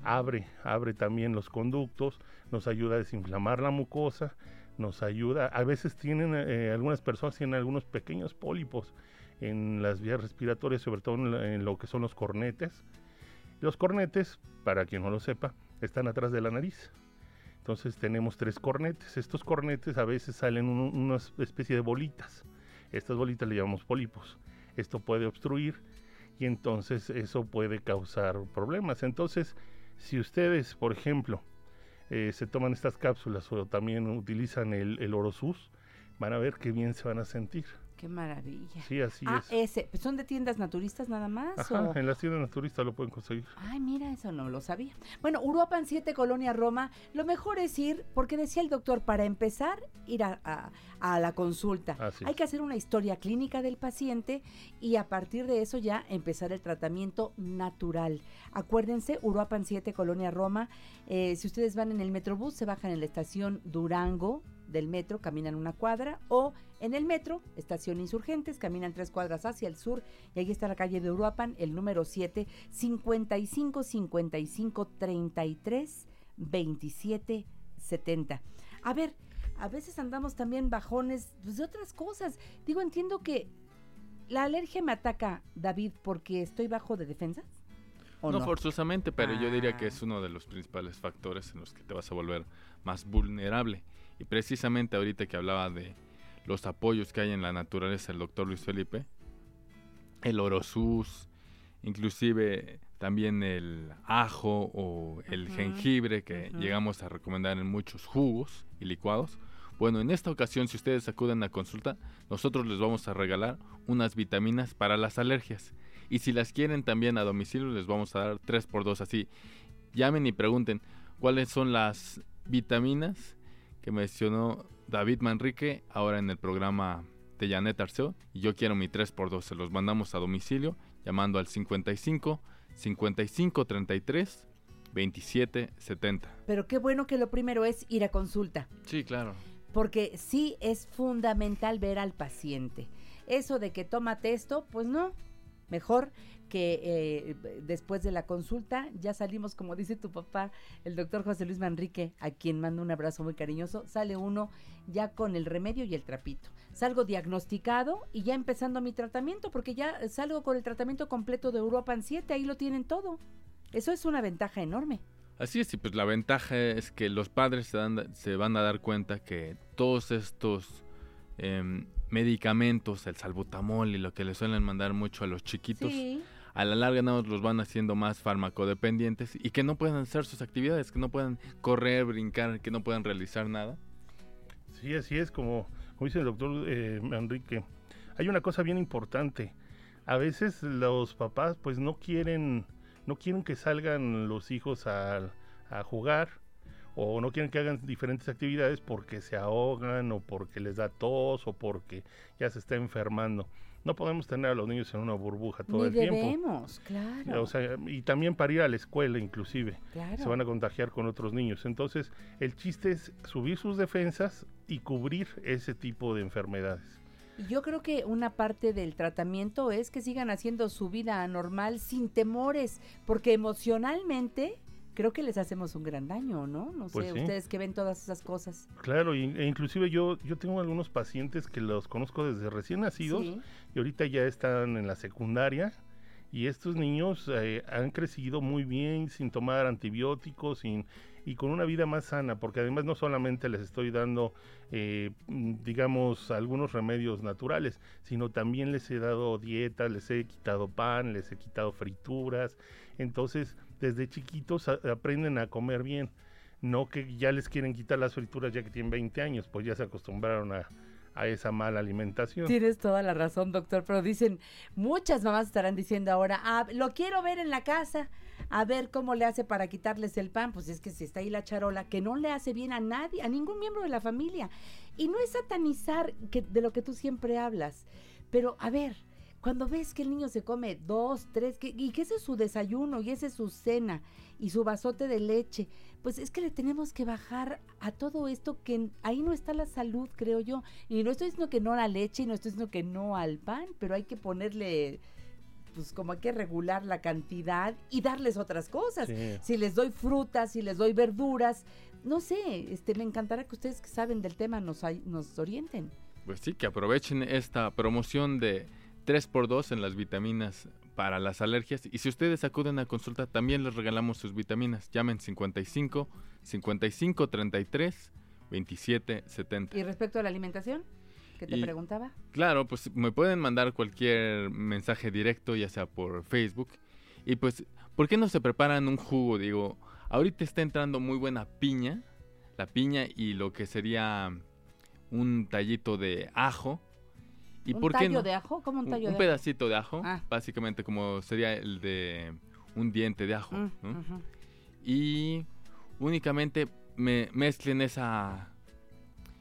Abre, abre también los conductos, nos ayuda a desinflamar la mucosa, nos ayuda, a veces tienen, eh, algunas personas tienen algunos pequeños pólipos en las vías respiratorias, sobre todo en, lo que son los cornetes. Los cornetes, para quien no lo sepa, están atrás de la nariz. Entonces tenemos tres cornetes. Estos cornetes a veces salen un- una especie de bolitas. Estas bolitas le llamamos pólipos. Esto puede obstruir y entonces eso puede causar problemas. Entonces, si ustedes, por ejemplo, eh, se toman estas cápsulas o también utilizan el, el Orosus, van a ver qué bien se van a sentir. Qué maravilla. Sí, así ah, es. ese. ¿Son de tiendas naturistas nada más? Ajá, o- en las tiendas naturistas lo pueden conseguir. Ay, mira, eso no lo sabía. Bueno, Uruapan 7, Colonia Roma. Lo mejor es ir, porque decía el doctor, para empezar, ir a, a- a la consulta. Así Hay es. que hacer una historia clínica del paciente y a partir de eso ya empezar el tratamiento natural. Acuérdense, Uruapan 7, Colonia Roma. Eh, si ustedes van en el Metrobús, se bajan en la estación Durango del metro, caminan una cuadra, o en el metro, estación Insurgentes, caminan tres cuadras hacia el sur, y ahí está la calle de Uruapan, el número 7, 55 55 33 27 70. A ver, a veces andamos también bajones pues, de otras cosas. Digo, entiendo que la alergia me ataca, David, porque estoy bajo de defensas. ¿o No, no? forzosamente, pero yo diría que Ah. es uno de los principales factores en los que te vas a volver más vulnerable. Y precisamente ahorita que hablaba de los apoyos que hay en la naturaleza el doctor Luis Felipe, el orosus, inclusive también el ajo o el jengibre que llegamos a recomendar en muchos jugos y licuados. Bueno, en esta ocasión, si ustedes acuden a consulta, nosotros les vamos a regalar unas vitaminas para las alergias. Y si las quieren también a domicilio, les vamos a dar 3 por 2 así. Llamen y pregunten cuáles son las vitaminas que mencionó David Manrique ahora en el programa de Janet Arceo. Y yo quiero mi 3 por 2 Se los mandamos a domicilio llamando al 55 55 33 27 70. Pero qué bueno que lo primero es ir a consulta. Sí, claro. Porque sí es fundamental ver al paciente. Eso de que tómate esto, pues no. Mejor que eh, después de la consulta ya salimos, como dice tu papá, el doctor José Luis Manrique, a quien mando un abrazo muy cariñoso, sale uno ya con el remedio y el trapito. Salgo diagnosticado y ya empezando mi tratamiento, porque ya salgo con el tratamiento completo de Europan 7, ahí lo tienen todo. Eso es una ventaja enorme. Así es, y pues la ventaja es que los padres se van a dar cuenta que todos estos em, medicamentos, el salbutamol y lo que le suelen mandar mucho a los chiquitos, Sí. a la larga nada los van haciendo más farmacodependientes y que no puedan hacer sus actividades, que no puedan correr, brincar, que no puedan realizar nada. Sí, así es, como, como dice el doctor eh, Enrique. Hay una cosa bien importante. A veces los papás pues no quieren, no quieren que salgan los hijos a, a jugar o no quieren que hagan diferentes actividades porque se ahogan o porque les da tos o porque ya se está enfermando. No podemos tener a los niños en una burbuja todo Ni el tiempo. debemos, claro. O sea, y también para ir a la escuela inclusive. Claro. Se van a contagiar con otros niños. Entonces, el chiste es subir sus defensas y cubrir ese tipo de enfermedades. Yo creo que una parte del tratamiento es que sigan haciendo su vida normal sin temores, porque emocionalmente creo que les hacemos un gran daño, ¿no? No Pues sé, sí. ustedes que ven todas esas cosas. Claro, e inclusive yo, yo tengo algunos pacientes que los conozco desde recién nacidos Sí. y ahorita ya están en la secundaria Y estos niños eh, han crecido muy bien sin tomar antibióticos sin, y con una vida más sana, porque además no solamente les estoy dando, eh, digamos, algunos remedios naturales, sino también les he dado dieta, les he quitado pan, les he quitado frituras. Entonces, desde chiquitos aprenden a comer bien. No que ya les quieren quitar las frituras ya que tienen 20 años, pues ya se acostumbraron a, a esa mala alimentación. Tienes toda la razón, doctor, pero dicen, muchas mamás estarán diciendo ahora, ah, lo quiero ver en la casa, a ver cómo le hace para quitarles el pan, pues es que si está ahí la charola, que no le hace bien a nadie, a ningún miembro de la familia. Y no es satanizar que, de lo que tú siempre hablas, pero a ver, cuando ves que el niño se come dos, tres, que, y que ese es su desayuno y ese es su cena y su vasote de leche, pues es que le tenemos que bajar a todo esto que ahí no está la salud, creo yo. Y no estoy diciendo que no a la leche y no estoy diciendo que no al pan, pero hay que ponerle pues como hay que regular la cantidad y darles otras cosas. Sí. Si les doy frutas, si les doy verduras, no sé, este me encantará que ustedes que saben del tema nos, nos orienten. Pues sí, que aprovechen esta promoción de 3x2 en las vitaminas para las alergias. Y si ustedes acuden a consulta, también les regalamos sus vitaminas. Llamen 55 55 33 27 70. Y respecto a la alimentación, que te Y- preguntaba. Claro, pues me pueden mandar cualquier mensaje directo, ya sea por Facebook. Y pues, ¿por qué no se preparan un jugo? Digo, ahorita está entrando muy buena piña, la piña y lo que sería un tallito de ajo. ¿Y ¿Un por qué tallo no? de ajo? ¿Cómo un tallo de ajo? pedacito de ajo, Ah. básicamente como sería el de un diente de ajo, Mm, y únicamente me mezclen esa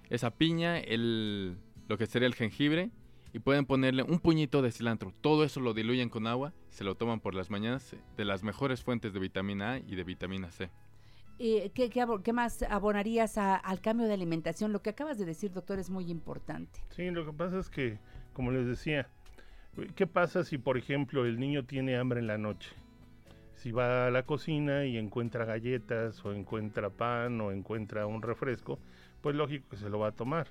esa piña, el lo que sería el jengibre y pueden ponerle un puñito de cilantro. Todo eso lo diluyen con agua, se lo toman por las mañanas, de las mejores fuentes de vitamina A y de vitamina C. Eh, ¿qué, más abonarías al cambio de alimentación? Lo que acabas de decir, doctor, es muy importante. Sí, lo que pasa es que, como les decía, ¿qué pasa si, por ejemplo, el niño tiene hambre en la noche? Si va a la cocina y encuentra galletas o encuentra pan o encuentra un refresco, pues lógico que se lo va a tomar.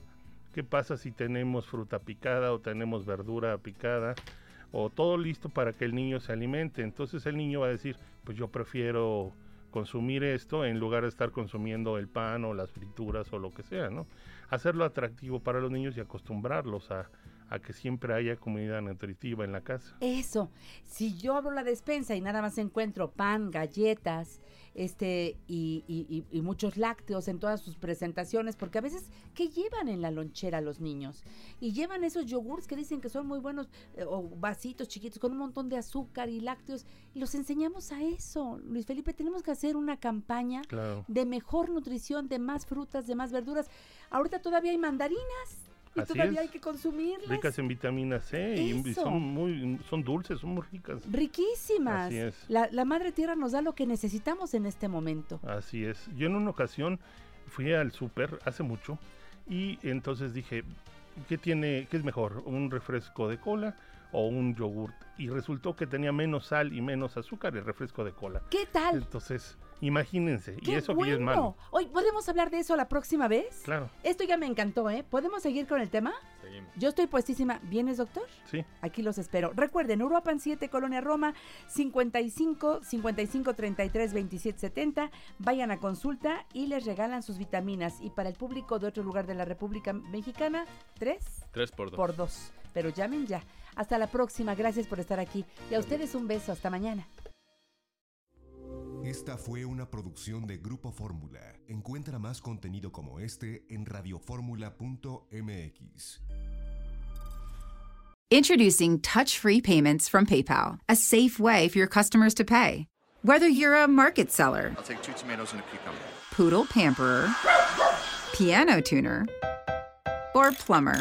¿Qué pasa si tenemos fruta picada o tenemos verdura picada o todo listo para que el niño se alimente? Entonces el niño va a decir, pues yo prefiero consumir esto en lugar de estar consumiendo el pan o las frituras o lo que sea, ¿no? Hacerlo atractivo para los niños y acostumbrarlos a, a que siempre haya comunidad nutritiva en la casa. Eso, si yo abro la despensa y nada más encuentro pan, galletas, este, y, y- y- y muchos lácteos en todas sus presentaciones, porque a veces, ¿qué llevan en la lonchera los niños? Y llevan esos yogurts que dicen que son muy buenos, eh, o vasitos chiquitos con un montón de azúcar y lácteos, y los enseñamos a eso. Luis Felipe, tenemos que hacer una campaña Claro. de mejor nutrición, de más frutas, de más verduras. Ahorita todavía hay mandarinas. Y Así todavía es. hay que consumirlas. Ricas en vitamina C y, son muy son dulces, son muy ricas. Riquísimas. Así es. La, la madre tierra nos da lo que necesitamos en este momento. Así es. Yo en una ocasión fui al súper hace mucho y entonces dije, ¿qué tiene, qué es mejor, un refresco de cola o un yogurt? Y resultó que tenía menos sal y menos azúcar el refresco de cola. ¿Qué tal? Entonces, imagínense, y ¡Qué eso bueno! que es malo. Hoy, ¿podemos hablar de eso la próxima vez? Claro, Esto ya me encantó, ¿eh? ¿Podemos seguir con el tema? Seguimos. Yo estoy puestísima. ¿Vienes, doctor? sí. Aquí los espero. Recuerden, Uruapan 7, Colonia Roma, 55 55 33 27 70. Vayan a consulta y les regalan sus vitaminas. Y para el público de otro lugar de la República Mexicana, 3 3 por 2. por 2. Pero llamen ya. Hasta la próxima. Gracias por estar aquí. Y a ustedes un beso. Hasta mañana. Esta fue una producción de Grupo Fórmula. Encuentra más contenido como este en radioformula.mx. Introducing touch free payments from PayPal, a safe way for your customers to pay. Whether you're a market seller, I'll take two tomatoes and a cucumber. poodle pamperer, piano tuner, or plumber.